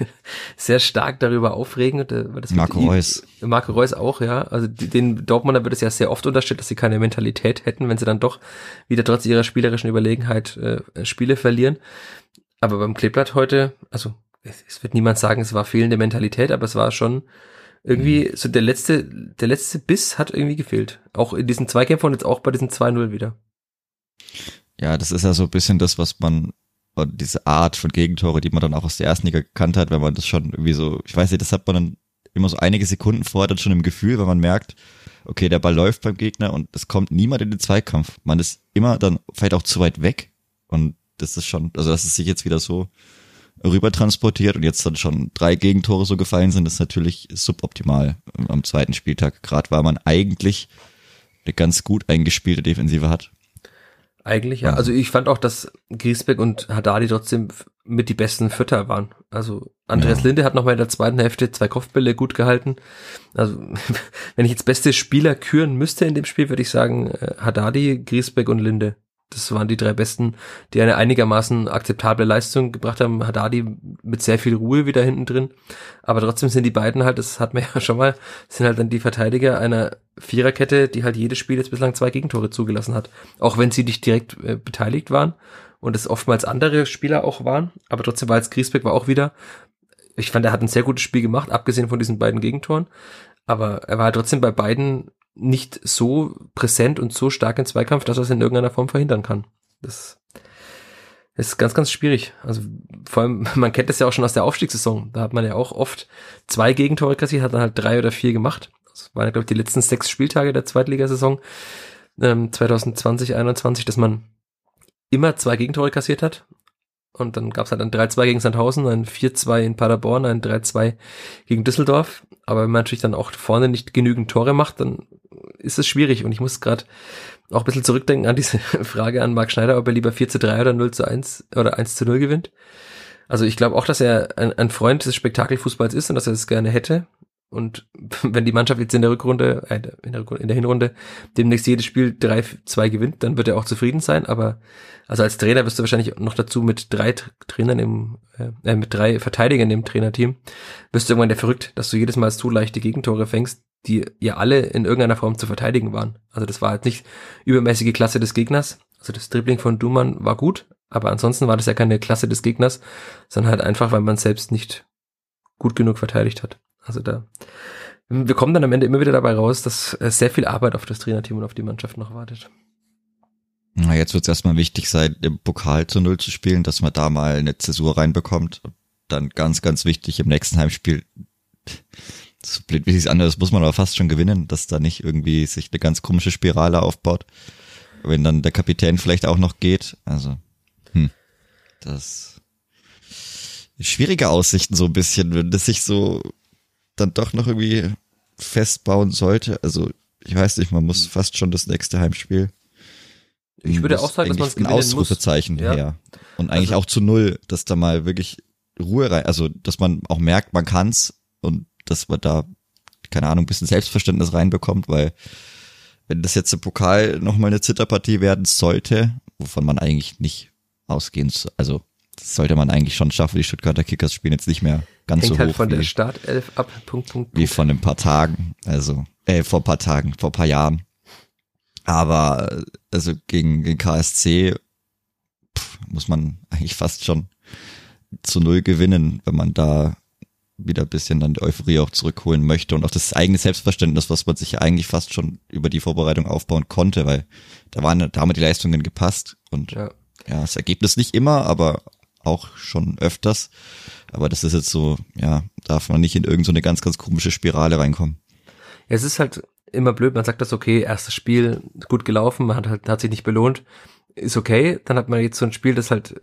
sehr stark darüber aufregen. und, äh, Weil das Marco ihm- Reus. Marco Reus auch, ja. Also den Dortmunder wird es ja sehr oft unterstellt, dass sie keine Mentalität hätten, wenn sie dann doch wieder trotz ihrer spielerischen Überlegenheit äh, Spiele verlieren. Aber beim Kleeblatt heute, also es, es wird niemand sagen, es war fehlende Mentalität, aber es war schon irgendwie so der letzte, der letzte Biss hat irgendwie gefehlt. Auch in diesen Zweikämpfen und jetzt auch bei diesen 2-0 wieder. Ja, das ist ja so ein bisschen das, was man und diese Art von Gegentore, die man dann auch aus der ersten Liga gekannt hat, wenn man das schon irgendwie so, ich weiß nicht, das hat man dann immer so einige Sekunden vorher dann schon im Gefühl, wenn man merkt, okay, der Ball läuft beim Gegner und es kommt niemand in den Zweikampf. Man ist immer dann vielleicht auch zu weit weg und das ist schon, also dass es sich jetzt wieder so rüber transportiert und jetzt dann schon drei Gegentore so gefallen sind, ist natürlich suboptimal am zweiten Spieltag, gerade weil man eigentlich eine ganz gut eingespielte Defensive hat. Eigentlich ja. Also ich fand auch, dass Griesbeck und Haddadi trotzdem mit die besten Fütter waren. Also Andreas ja. Linde hat nochmal in der zweiten Hälfte zwei Kopfbälle gut gehalten. Also (laughs) wenn ich jetzt beste Spieler küren müsste in dem Spiel, würde ich sagen äh, Haddadi, Griesbeck und Linde. Das waren die drei Besten, die eine einigermaßen akzeptable Leistung gebracht haben. Haddadi mit sehr viel Ruhe wieder hinten drin. Aber trotzdem sind die beiden halt, das hat man (laughs) ja schon mal, sind halt dann die Verteidiger einer Viererkette, die halt jedes Spiel jetzt bislang zwei Gegentore zugelassen hat. Auch wenn sie nicht direkt äh, beteiligt waren und es oftmals andere Spieler auch waren. Aber trotzdem war jetzt Griesbeck war auch wieder, ich fand, er hat ein sehr gutes Spiel gemacht, abgesehen von diesen beiden Gegentoren. Aber er war halt trotzdem bei beiden nicht so präsent und so stark im Zweikampf, dass er es in irgendeiner Form verhindern kann. Das ist ganz, ganz schwierig. Also vor allem, (laughs) man kennt das ja auch schon aus der Aufstiegssaison. Da hat man ja auch oft zwei Gegentore kassiert, hat dann halt drei oder vier gemacht. Das waren, glaube ich, die letzten sechs Spieltage der Zweitligasaison ähm, 2020, 21, dass man immer zwei Gegentore kassiert hat. Und dann gab es halt ein 3-2 gegen Sandhausen, ein 4-2 in Paderborn, ein 3-2 gegen Düsseldorf. Aber wenn man natürlich dann auch vorne nicht genügend Tore macht, dann ist es schwierig. Und ich muss gerade auch ein bisschen zurückdenken an diese (laughs) Frage an Marc Schneider, ob er lieber 4 zu 3 oder 0 zu 1 oder 1 zu 0 gewinnt. Also ich glaube auch, dass er ein, ein Freund des Spektakelfußballs ist und dass er es gerne hätte. Und (laughs) wenn die Mannschaft jetzt in der Rückrunde, äh, in, der, in der Hinrunde demnächst jedes Spiel 3-2 gewinnt, dann wird er auch zufrieden sein. Aber also als Trainer wirst du wahrscheinlich noch dazu mit drei Trainern im, äh, äh, mit drei Verteidigern im Trainerteam, wirst du irgendwann der verrückt, dass du jedes Mal zu leichte Gegentore fängst, die ja alle in irgendeiner Form zu verteidigen waren. Also das war jetzt nicht übermäßige Klasse des Gegners. Also das Dribbling von Dumann war gut, aber ansonsten war das ja keine Klasse des Gegners, sondern halt einfach, weil man selbst nicht gut genug verteidigt hat. Also da, wir kommen dann am Ende immer wieder dabei raus, dass sehr viel Arbeit auf das Trainerteam und auf die Mannschaft noch wartet. Na, jetzt wird es erstmal wichtig sein, im Pokal zu Null zu spielen, dass man da mal eine Zäsur reinbekommt. Und dann ganz, ganz wichtig im nächsten Heimspiel, so blöd wie es anders, muss man aber fast schon gewinnen, dass da nicht irgendwie sich eine ganz komische Spirale aufbaut. Wenn dann der Kapitän vielleicht auch noch geht. Also, hm, das schwierige Aussichten so ein bisschen, wenn das sich so dann doch noch irgendwie festbauen sollte. Also ich weiß nicht, man muss fast schon das nächste Heimspiel. Ich würde auch sagen, dass man es ein Ausrufezeichen muss. her. Und eigentlich also, auch zu null, dass da mal wirklich Ruhe rein, also dass man auch merkt, man kann's und dass man da, keine Ahnung, ein bisschen Selbstverständnis reinbekommt, weil wenn das jetzt im Pokal nochmal eine Zitterpartie werden sollte, wovon man eigentlich nicht ausgehen, also das sollte man eigentlich schon schaffen. Die Stuttgarter Kickers spielen jetzt nicht mehr ganz Hängt so halt hoch. Halt von wie, der Startelf ab. Punkt, Punkt, Punkt. Wie von ein paar Tagen. Also, äh, vor ein paar Tagen, vor ein paar Jahren. Aber also gegen, gegen KSC pff, muss man eigentlich fast schon zu null gewinnen, wenn man da wieder ein bisschen dann die Euphorie auch zurückholen möchte und auch das eigene Selbstverständnis, was man sich eigentlich fast schon über die Vorbereitung aufbauen konnte, weil da waren, da haben die Leistungen gepasst und ja, ja das Ergebnis nicht immer, aber auch schon öfters. Aber das ist jetzt so, ja, darf man nicht in irgendeine so ganz, ganz komische Spirale reinkommen. Ja, es ist halt immer blöd, man sagt das, okay, erstes Spiel, gut gelaufen, man hat halt, hat sich nicht belohnt, ist okay. Dann hat man jetzt so ein Spiel, das halt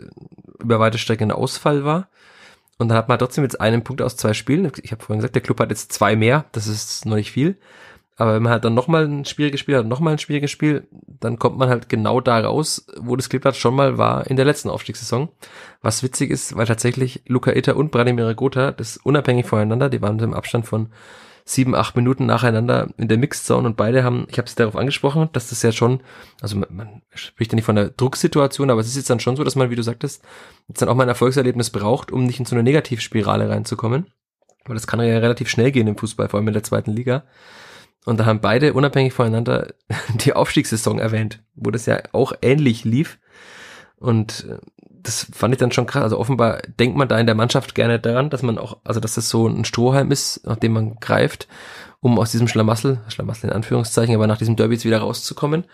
über weite Strecken ein Ausfall war. Und dann hat man trotzdem jetzt einen Punkt aus zwei Spielen. Ich habe vorhin gesagt, der Club hat jetzt zwei mehr, das ist noch nicht viel. Aber wenn man halt dann nochmal ein schwieriges Spiel hat, nochmal ein schwieriges Spiel, dann kommt man halt genau da raus, wo das Kleeblatt schon mal war in der letzten Aufstiegssaison. Was witzig ist, weil tatsächlich Luca Itter und Branimir Gotha, das unabhängig voneinander, die waren im Abstand von sieben, acht Minuten nacheinander in der Mixed Zone und beide haben, ich habe es darauf angesprochen, dass das ja schon, also man, man spricht ja nicht von der Drucksituation, aber es ist jetzt dann schon so, dass man, wie du sagtest, jetzt dann auch mal ein Erfolgserlebnis braucht, um nicht in so eine Negativspirale reinzukommen. Weil das kann ja relativ schnell gehen im Fußball, vor allem in der zweiten Liga. Und da haben beide unabhängig voneinander (laughs) die Aufstiegssaison erwähnt, wo das ja auch ähnlich lief. Und äh, das fand ich dann schon krass. Also offenbar denkt man da in der Mannschaft gerne daran, dass man auch, also dass das so ein Strohhalm ist, nach dem man greift, um aus diesem Schlamassel, Schlamassel in Anführungszeichen, aber nach diesem Derby jetzt wieder rauszukommen.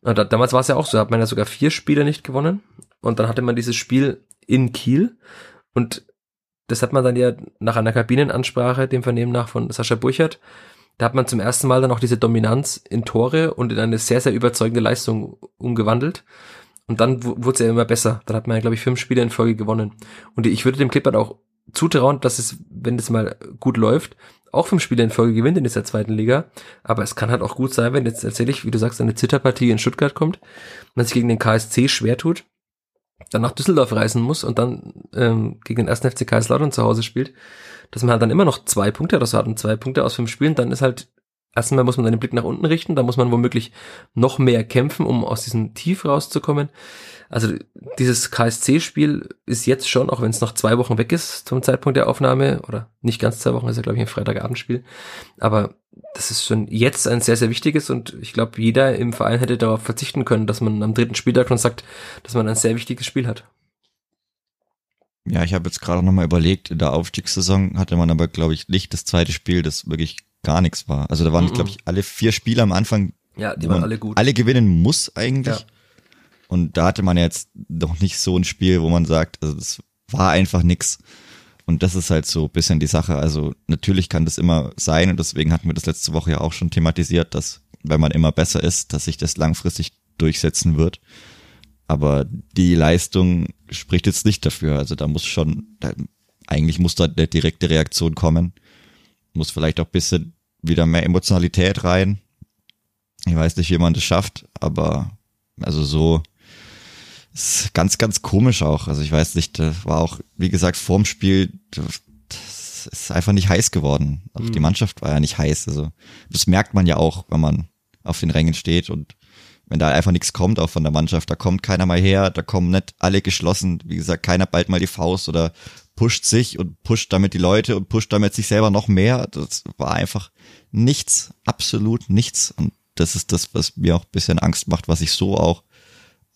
Und da, damals war es ja auch so, da hat man ja sogar vier Spiele nicht gewonnen. Und dann hatte man dieses Spiel in Kiel und das hat man dann ja nach einer Kabinenansprache, dem Vernehmen nach von Sascha Burchert, da hat man zum ersten Mal dann auch diese Dominanz in Tore und in eine sehr, sehr überzeugende Leistung umgewandelt. Und dann wurde es ja immer besser. Dann hat man ja, glaube ich, fünf Spiele in Folge gewonnen. Und ich würde dem Clippert auch zutrauen, dass es, wenn das mal gut läuft, auch fünf Spiele in Folge gewinnt in dieser zweiten Liga. Aber es kann halt auch gut sein, wenn jetzt tatsächlich, wie du sagst, eine Zitterpartie in Stuttgart kommt, man sich gegen den KSC schwer tut, dann nach Düsseldorf reisen muss und dann ähm, gegen den ersten FC Kaiserslautern zu Hause spielt, dass man halt dann immer noch zwei Punkte oder so hat und zwei Punkte aus fünf Spielen, dann ist halt erstmal muss man den Blick nach unten richten, da muss man womöglich noch mehr kämpfen, um aus diesem Tief rauszukommen. Also dieses KSC-Spiel ist jetzt schon, auch wenn es noch zwei Wochen weg ist zum Zeitpunkt der Aufnahme, oder nicht ganz zwei Wochen, ist ja glaube ich ein Freitagabendspiel, aber das ist schon jetzt ein sehr, sehr wichtiges und ich glaube, jeder im Verein hätte darauf verzichten können, dass man am dritten Spieltag schon sagt, dass man ein sehr wichtiges Spiel hat. Ja, ich habe jetzt gerade nochmal überlegt, in der Aufstiegssaison hatte man aber, glaube ich, nicht das zweite Spiel, das wirklich gar nichts war. Also da waren, -mm. glaube ich, alle vier Spiele am Anfang, ja, die waren alle gut. Alle gewinnen muss eigentlich. Ja. Und da hatte man jetzt noch nicht so ein Spiel, wo man sagt, also das war einfach nix. Und das ist halt so ein bisschen die Sache. Also natürlich kann das immer sein und deswegen hatten wir das letzte Woche ja auch schon thematisiert, dass wenn man immer besser ist, dass sich das langfristig durchsetzen wird. Aber die Leistung spricht jetzt nicht dafür. Also da muss schon, da, eigentlich muss da eine direkte Reaktion kommen muss vielleicht auch bisschen wieder mehr Emotionalität rein. Ich weiß nicht, wie man das schafft, aber also so ist ganz, ganz komisch auch. Also ich weiß nicht, das war auch, wie gesagt, vorm Spiel, das ist einfach nicht heiß geworden. Auch mhm. die Mannschaft war ja nicht heiß. Also das merkt man ja auch, wenn man auf den Rängen steht und wenn da einfach nichts kommt auch von der Mannschaft, da kommt keiner mal her, da kommen nicht alle geschlossen, wie gesagt, keiner bald mal die Faust oder pusht sich und pusht damit die Leute und pusht damit sich selber noch mehr. Das war einfach nichts, absolut nichts. Und das ist das, was mir auch bisschen Angst macht, was ich so auch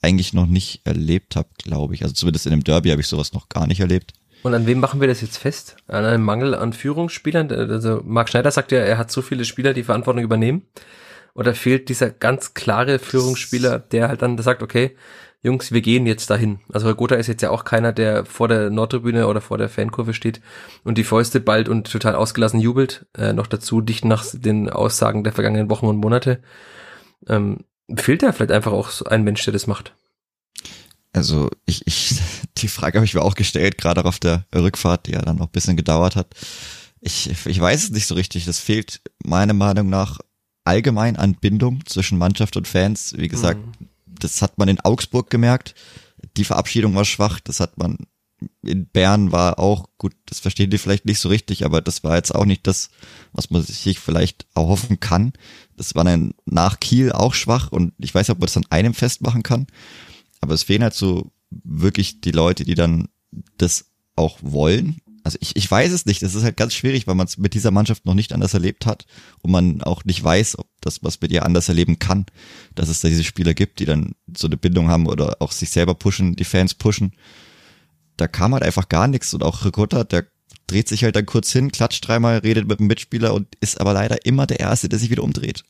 eigentlich noch nicht erlebt habe, glaube ich. Also zumindest in dem Derby habe ich sowas noch gar nicht erlebt. Und an wem machen wir das jetzt fest? An einem Mangel an Führungsspielern? Also Marc Schneider sagt ja, er hat so viele Spieler, die Verantwortung übernehmen. Oder fehlt dieser ganz klare Führungsspieler, der halt dann sagt, okay, Jungs, wir gehen jetzt dahin. Also Gotha ist jetzt ja auch keiner, der vor der Nordtribüne oder vor der Fankurve steht und die Fäuste bald und total ausgelassen jubelt. Äh, noch dazu dicht nach den Aussagen der vergangenen Wochen und Monate. Ähm, fehlt da vielleicht einfach auch so ein Mensch, der das macht? Also ich, ich (laughs) die Frage habe ich mir auch gestellt, gerade auf der Rückfahrt, die ja dann noch ein bisschen gedauert hat. Ich, ich weiß es nicht so richtig. Das fehlt meiner Meinung nach allgemein an Bindung zwischen Mannschaft und Fans. Wie gesagt, mhm das hat man in Augsburg gemerkt. Die Verabschiedung war schwach, das hat man in Bern war auch gut, das verstehen die vielleicht nicht so richtig, aber das war jetzt auch nicht das, was man sich vielleicht erhoffen kann. Das war dann nach Kiel auch schwach und ich weiß nicht, ob man das an einem festmachen kann, aber es fehlen halt so wirklich die Leute, die dann das auch wollen also ich, ich weiß es nicht. Das ist halt ganz schwierig, weil man es mit dieser Mannschaft noch nicht anders erlebt hat und man auch nicht weiß, ob das was mit ihr anders erleben kann, dass es da diese Spieler gibt, die dann so eine Bindung haben oder auch sich selber pushen, die Fans pushen. Da kam halt einfach gar nichts und auch Ricotta, der dreht sich halt dann kurz hin, klatscht dreimal, redet mit dem Mitspieler und ist aber leider immer der Erste, der sich wieder umdreht.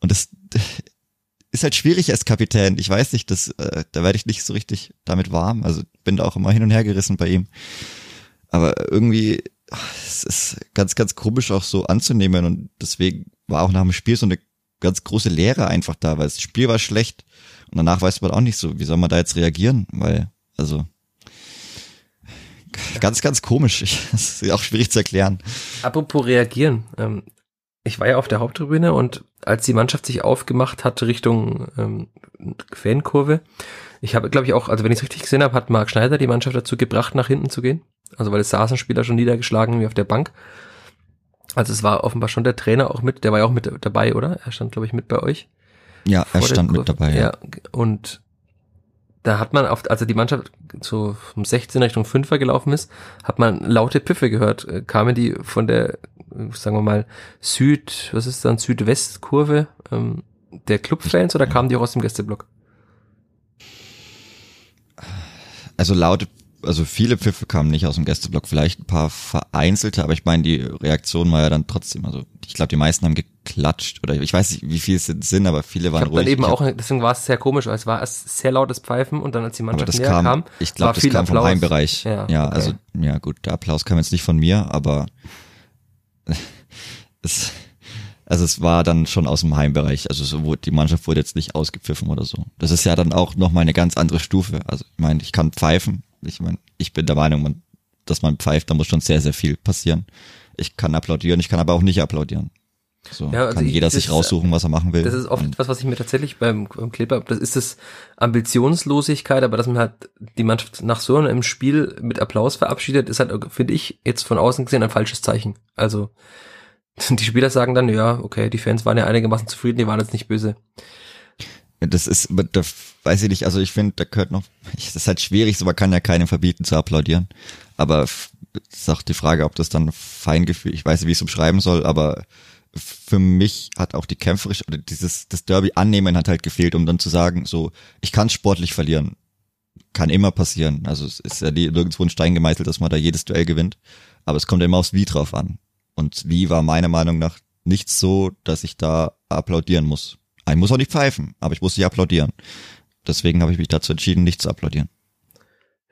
Und das (laughs) ist halt schwierig als Kapitän. Ich weiß nicht, das, äh, da werde ich nicht so richtig damit warm. Also bin da auch immer hin und her gerissen bei ihm. Aber irgendwie, es ist ganz, ganz komisch auch so anzunehmen und deswegen war auch nach dem Spiel so eine ganz große Leere einfach da, weil das Spiel war schlecht und danach weiß man auch nicht so, wie soll man da jetzt reagieren, weil, also, ganz, ganz komisch. (laughs) Das ist auch schwierig zu erklären. Apropos reagieren. Ähm, ich war ja auf der Haupttribüne und als die Mannschaft sich aufgemacht hat Richtung ähm, Fankurve, ich habe, glaube ich, auch, also wenn ich es richtig gesehen habe, hat Marc Schneider die Mannschaft dazu gebracht, nach hinten zu gehen. Also weil es saßen Spieler schon niedergeschlagen wie auf der Bank. Also es war offenbar schon der Trainer auch mit, der war ja auch mit dabei, oder? Er stand, glaube ich, mit bei euch. Ja, er stand mit dabei. Ja. ja. Und da hat man oft, also die Mannschaft so um 16 Richtung 5er gelaufen ist, hat man laute Piffe gehört. Äh, kamen die von der, sagen wir mal, Süd, was ist dann, Südwestkurve ähm, der Clubfans oder kamen die auch aus dem Gästeblock? Also laute also viele Pfiffe kamen nicht aus dem Gästeblock, vielleicht ein paar vereinzelte, aber ich meine, die Reaktion war ja dann trotzdem, also ich glaube, die meisten haben geklatscht oder ich weiß nicht, wie viele es sind, aber viele waren ich ruhig. Dann eben auch, deswegen war es sehr komisch, weil es war erst sehr lautes Pfeifen und dann als die Mannschaft näher kam, kam, ich glaube, das viel kam vom Applaus. Heimbereich. Ja, Ja, okay. also, ja gut, der Applaus kam jetzt nicht von mir, aber (laughs) es, also es war dann schon aus dem Heimbereich. Also so wurde, die Mannschaft wurde jetzt nicht ausgepfiffen oder so. Das ist ja dann auch nochmal eine ganz andere Stufe. Also ich meine, ich kann pfeifen. Ich meine, ich bin der Meinung, man, dass man pfeift, da muss schon sehr, sehr viel passieren. Ich kann applaudieren, ich kann aber auch nicht applaudieren. So Ja, also kann ich- jeder sich raussuchen, was er machen will. Das ist oft Und etwas, was ich mir tatsächlich beim, beim Kleber, das ist das Ambitionslosigkeit, aber dass man halt die Mannschaft nach so einem Spiel mit Applaus verabschiedet, ist halt, finde ich, jetzt von außen gesehen ein falsches Zeichen. Also, (laughs) die Spieler sagen dann, ja, okay, die Fans waren ja einigermaßen zufrieden, die waren jetzt nicht böse. Das ist, da weiß ich nicht, also ich finde, da gehört noch, (laughs) das ist halt schwierig, so man kann ja keinem verbieten zu applaudieren. Aber ist die Frage, ob das dann Feingefühl, ich weiß nicht, wie ich es umschreiben soll, aber für mich hat auch die kämpferisch oder dieses, das Derby annehmen hat halt gefehlt, um dann zu sagen, so, ich kann sportlich verlieren. Kann immer passieren. Also es ist ja nirgendwo ein Stein gemeißelt, dass man da jedes Duell gewinnt. Aber es kommt ja immer aufs Wie drauf an. Und Wie war meiner Meinung nach nicht so, dass ich da applaudieren muss. Ich muss auch nicht pfeifen, aber ich muss nicht applaudieren. Deswegen habe ich mich dazu entschieden, nicht zu applaudieren.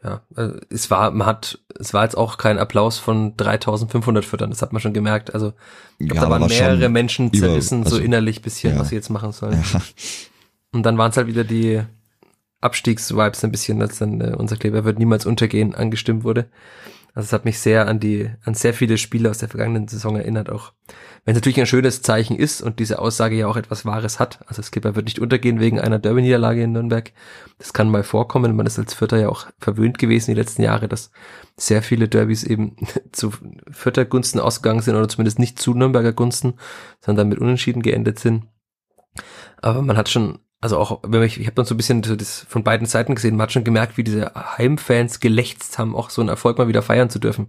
Ja, also es war, man hat, es war jetzt auch kein Applaus von 3500 Füttern, das hat man schon gemerkt. Also, ich glaub, Ja, da waren war mehrere Menschen über- zerrissen, so also, innerlich bisschen, ja. was sie jetzt machen sollen. Ja. Und dann waren es halt wieder die Abstiegsvibes ein bisschen, als dann äh, unser Kleber wird niemals untergehen angestimmt wurde. Also es hat mich sehr an die, an sehr viele Spiele aus der vergangenen Saison erinnert auch. Wenn es natürlich ein schönes Zeichen ist und diese Aussage ja auch etwas Wahres hat. Also Kleber wird nicht untergehen wegen einer Derby-Niederlage in Nürnberg. Das kann mal vorkommen. Man ist als Vierter ja auch verwöhnt gewesen die letzten Jahre, dass sehr viele Derbys eben (laughs) zu Vierter ausgegangen sind oder zumindest nicht zu Nürnberger Gunsten, sondern mit Unentschieden geendet sind. Aber man hat schon, also auch, wenn ich, ich habe dann so ein bisschen so das von beiden Seiten gesehen, man hat schon gemerkt, wie diese Heimfans gelächzt haben, auch so einen Erfolg mal wieder feiern zu dürfen.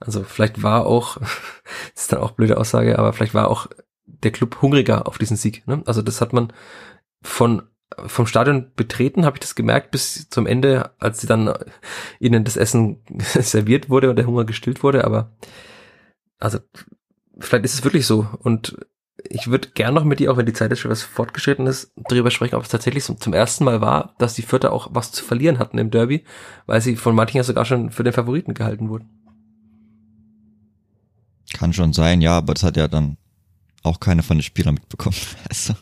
Also vielleicht war auch, (laughs) das ist dann auch blöde Aussage, aber vielleicht war auch der Club hungriger auf diesen Sieg. Ne? Also das hat man von vom Stadion betreten, habe ich das gemerkt, bis zum Ende, als sie dann ihnen das Essen (laughs) serviert wurde und der Hunger gestillt wurde, aber also vielleicht ist es wirklich so und ich würde gern noch mit dir, auch wenn die Zeit jetzt schon was fortgeschritten ist, darüber sprechen, ob es tatsächlich zum ersten Mal war, dass die Vierter auch was zu verlieren hatten im Derby, weil sie von manchen ja sogar schon für den Favoriten gehalten wurden. Kann schon sein, ja, aber das hat ja dann auch keiner von den Spielern mitbekommen. (laughs) Also,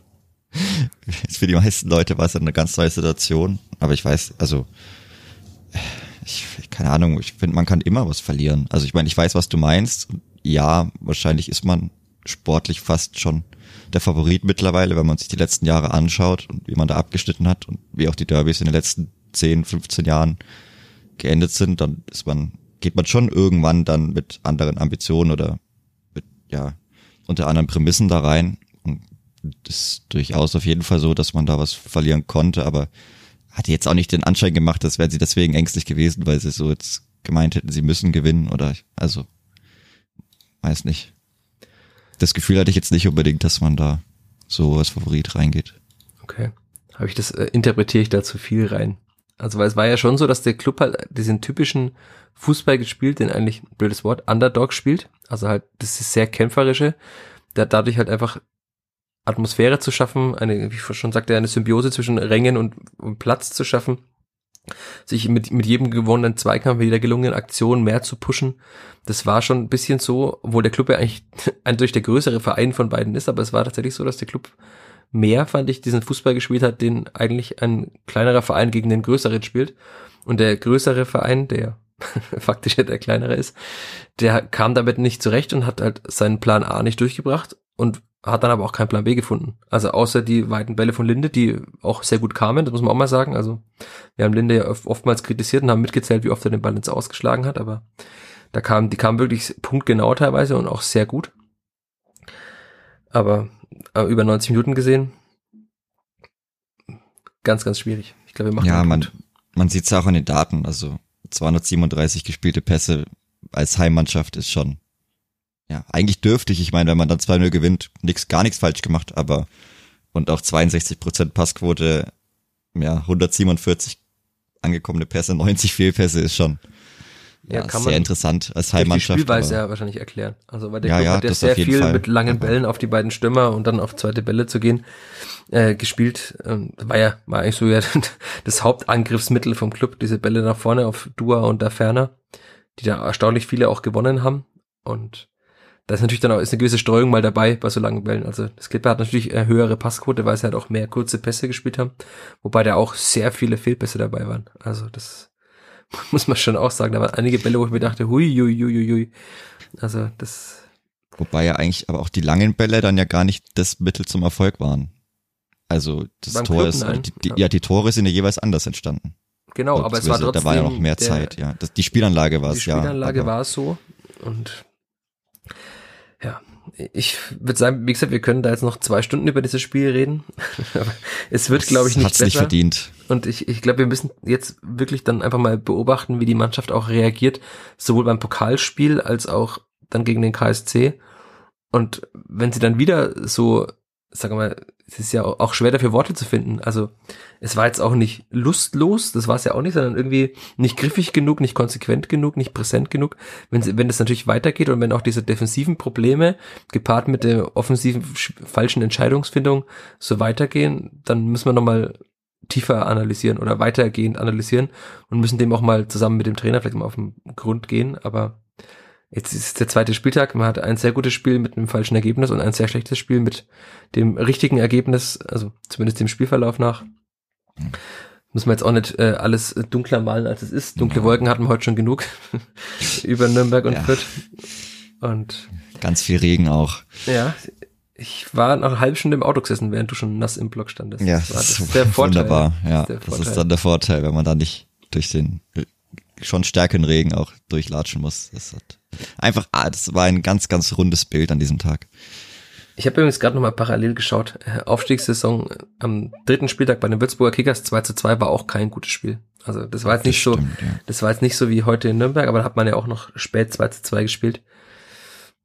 für die meisten Leute war es eine ganz neue Situation, aber ich weiß, also, ich, keine Ahnung, ich finde, man kann immer was verlieren. Also ich meine, ich weiß, was du meinst. Ja, wahrscheinlich ist man sportlich fast schon der Favorit mittlerweile, wenn man sich die letzten Jahre anschaut und wie man da abgeschnitten hat und wie auch die Derbys in den letzten 10, 15 Jahren geendet sind, dann ist man, geht man schon irgendwann dann mit anderen Ambitionen oder ja, unter anderen Prämissen da rein. Und das ist durchaus auf jeden Fall so, dass man da was verlieren konnte, aber hatte jetzt auch nicht den Anschein gemacht, dass wären sie deswegen ängstlich gewesen, weil sie so jetzt gemeint hätten, sie müssen gewinnen oder also weiß nicht. Das Gefühl hatte ich jetzt nicht unbedingt, dass man da so als Favorit reingeht. Okay. Habe ich das, äh, interpretiere ich da zu viel rein. Also, weil es war ja schon so, dass der Club halt diesen typischen Fußball gespielt, den eigentlich, blödes Wort, Underdog spielt. Also halt, das ist sehr kämpferische. Der hat dadurch halt einfach Atmosphäre zu schaffen, eine, wie ich schon sagte, eine Symbiose zwischen Rängen und, und Platz zu schaffen. Sich mit, mit jedem gewonnenen Zweikampf, mit jeder gelungenen Aktion mehr zu pushen. Das war schon ein bisschen so, obwohl der Club ja eigentlich (laughs) durch der größere Verein von beiden ist, aber es war tatsächlich so, dass der Club mehr, fand ich, diesen Fußball gespielt hat, den eigentlich ein kleinerer Verein gegen den größeren spielt. Und der größere Verein, der (laughs) faktisch ja der kleinere ist, der kam damit nicht zurecht und hat halt seinen Plan A nicht durchgebracht und hat dann aber auch keinen Plan B gefunden. Also außer die weiten Bälle von Linde, die auch sehr gut kamen, das muss man auch mal sagen. Also wir haben Linde ja oftmals kritisiert und haben mitgezählt, wie oft er den Ball ins Ausgeschlagen hat, aber da kam, die kamen wirklich punktgenau teilweise und auch sehr gut. Aber über 90 Minuten gesehen, ganz, ganz schwierig. Ich glaube, wir machen Ja, man, man sieht es auch an den Daten. Also 237 gespielte Pässe als Heimmannschaft ist schon ja eigentlich dürftig. Ich meine, wenn man dann 2-0 gewinnt, nix, gar nichts falsch gemacht, aber und auch 62 Prozent Passquote, ja 147 angekommene Pässe, 90 Fehlpässe ist schon ja, ja sehr interessant als Heimmannschaft. Die Spielweise ja wahrscheinlich erklären. Also weil der ja, Club ja, hat ja sehr viel Fall. mit langen Bällen auf die beiden Stürmer und dann auf zweite Bälle zu gehen äh, gespielt. Ähm, war ja war eigentlich so ja (laughs) das Hauptangriffsmittel vom Club, diese Bälle nach vorne auf Dua und da Ferner, die da erstaunlich viele auch gewonnen haben. Und da ist natürlich dann auch ist eine gewisse Streuung mal dabei bei so langen Bällen. Also das Clipper hat natürlich eine höhere Passquote, weil sie halt auch mehr kurze Pässe gespielt haben, wobei da auch sehr viele Fehlpässe dabei waren. Also das (laughs) muss man schon auch sagen. Da waren einige Bälle, wo ich mir dachte, hui, hui, hui, hui. Also das. Wobei ja eigentlich aber auch die langen Bälle dann ja gar nicht das Mittel zum Erfolg waren. Also das Beim Tor Club, ist, die, die, ja, die Tore sind ja jeweils anders entstanden. Genau, aber es war trotzdem. Da war ja noch mehr der, Zeit, ja. Das, die Spielanlage war es, ja. Die Spielanlage war es so und ja, ich würde sagen, wie gesagt, wir können da jetzt noch zwei Stunden über dieses Spiel reden. (laughs) Es wird, glaube ich, nicht Hat's besser. nicht verdient. Und ich, ich glaube, wir müssen jetzt wirklich dann einfach mal beobachten, wie die Mannschaft auch reagiert, sowohl beim Pokalspiel als auch dann gegen den KSC. Und wenn sie dann wieder so, wir mal, es ist ja auch schwer dafür Worte zu finden. Also es war jetzt auch nicht lustlos, das war es ja auch nicht, sondern irgendwie nicht griffig genug, nicht konsequent genug, nicht präsent genug. Wenn wenn es natürlich weitergeht und wenn auch diese defensiven Probleme gepaart mit der offensiven falschen Entscheidungsfindung so weitergehen, dann müssen wir nochmal tiefer analysieren oder weitergehend analysieren und müssen dem auch mal zusammen mit dem Trainer vielleicht mal auf den Grund gehen. Aber Jetzt ist der zweite Spieltag. Man hat ein sehr gutes Spiel mit einem falschen Ergebnis und ein sehr schlechtes Spiel mit dem richtigen Ergebnis, also zumindest dem Spielverlauf nach. Muss man jetzt auch nicht äh, alles dunkler malen, als es ist. Dunkle Wolken hatten wir heute schon genug (laughs) über Nürnberg und ja. Fürth. Und ganz viel Regen auch. Ja, ich war nach einer halben Stunde im Auto gesessen, während du schon nass im Block standest. Ja, das, das ist der (laughs) Vorteil. Wunderbar. Ja, das, das ist dann der Vorteil, wenn man da nicht durch den schon stärkeren Regen auch durchlatschen muss. Das hat einfach, ah, das war ein ganz, ganz rundes Bild an diesem Tag. Ich habe übrigens gerade nochmal parallel geschaut. Äh, Aufstiegssaison am dritten Spieltag bei den Würzburger Kickers 2 zu 2 war auch kein gutes Spiel. Also das war jetzt nicht das stimmt, so, ja. das war jetzt nicht so wie heute in Nürnberg, aber da hat man ja auch noch spät 2 zu 2 gespielt.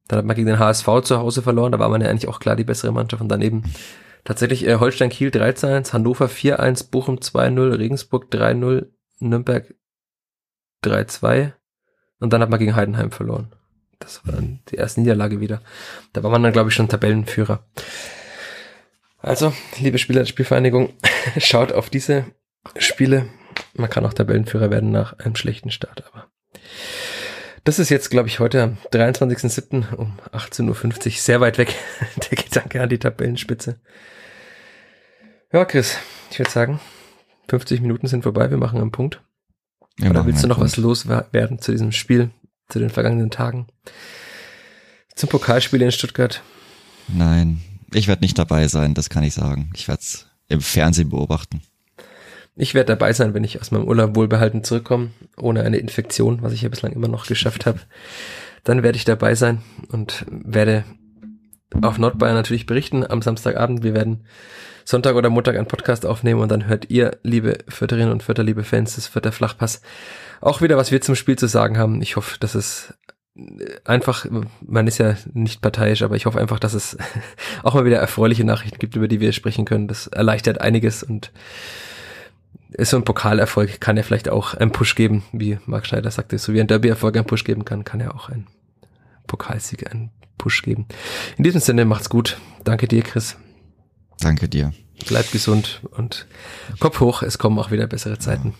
Dann hat man gegen den HSV zu Hause verloren, da war man ja eigentlich auch klar die bessere Mannschaft und daneben tatsächlich äh, Holstein Kiel 3 zu 1, Hannover 4-1, Bochum 2-0, Regensburg 3-0, Nürnberg 3-2 und dann hat man gegen Heidenheim verloren. Das war dann die erste Niederlage wieder. Da war man dann, glaube ich, schon Tabellenführer. Also, liebe Spieler der Spielvereinigung, (laughs) schaut auf diese Spiele. Man kann auch Tabellenführer werden nach einem schlechten Start, aber das ist jetzt, glaube ich, heute am 23.07. um 18.50 Uhr sehr weit weg. (laughs) Der Gedanke an die Tabellenspitze. Ja, Chris, ich würde sagen, 50 Minuten sind vorbei. Wir machen einen Punkt. Wir Oder willst du noch Punkt. was loswerden zu diesem Spiel, zu den vergangenen Tagen? Zum Pokalspiel in Stuttgart? Nein, ich werde nicht dabei sein, das kann ich sagen. Ich werde es im Fernsehen beobachten. Ich werde dabei sein, wenn ich aus meinem Urlaub wohlbehalten zurückkomme, ohne eine Infektion, was ich ja bislang immer noch geschafft habe. Dann werde ich dabei sein und werde auf Nordbayern natürlich berichten am Samstagabend. Wir werden Sonntag oder Montag einen Podcast aufnehmen und dann hört ihr, liebe Förderinnen und Förder, liebe Fans des Förder Flachpass, auch wieder, was wir zum Spiel zu sagen haben. Ich hoffe, dass es einfach, man ist ja nicht parteiisch, aber ich hoffe einfach, dass es (laughs) auch mal wieder erfreuliche Nachrichten gibt, über die wir sprechen können. Das erleichtert einiges und ist so ein Pokalerfolg, kann ja vielleicht auch einen Push geben, wie Marc Schneider sagte, so wie ein Derby-Erfolg einen Push geben kann, kann ja auch ein Pokalsieg einen Push geben. In diesem Sinne, macht's gut. Danke dir, Chris. Danke dir. Bleib gesund und Kopf hoch, es kommen auch wieder bessere Zeiten.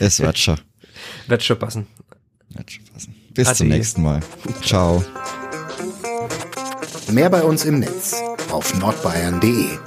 Es wird schon. (laughs) wird schon passen. Wird schon passen. Bis Ade. zum nächsten Mal. Ciao. Mehr bei uns im Netz auf nordbayern.de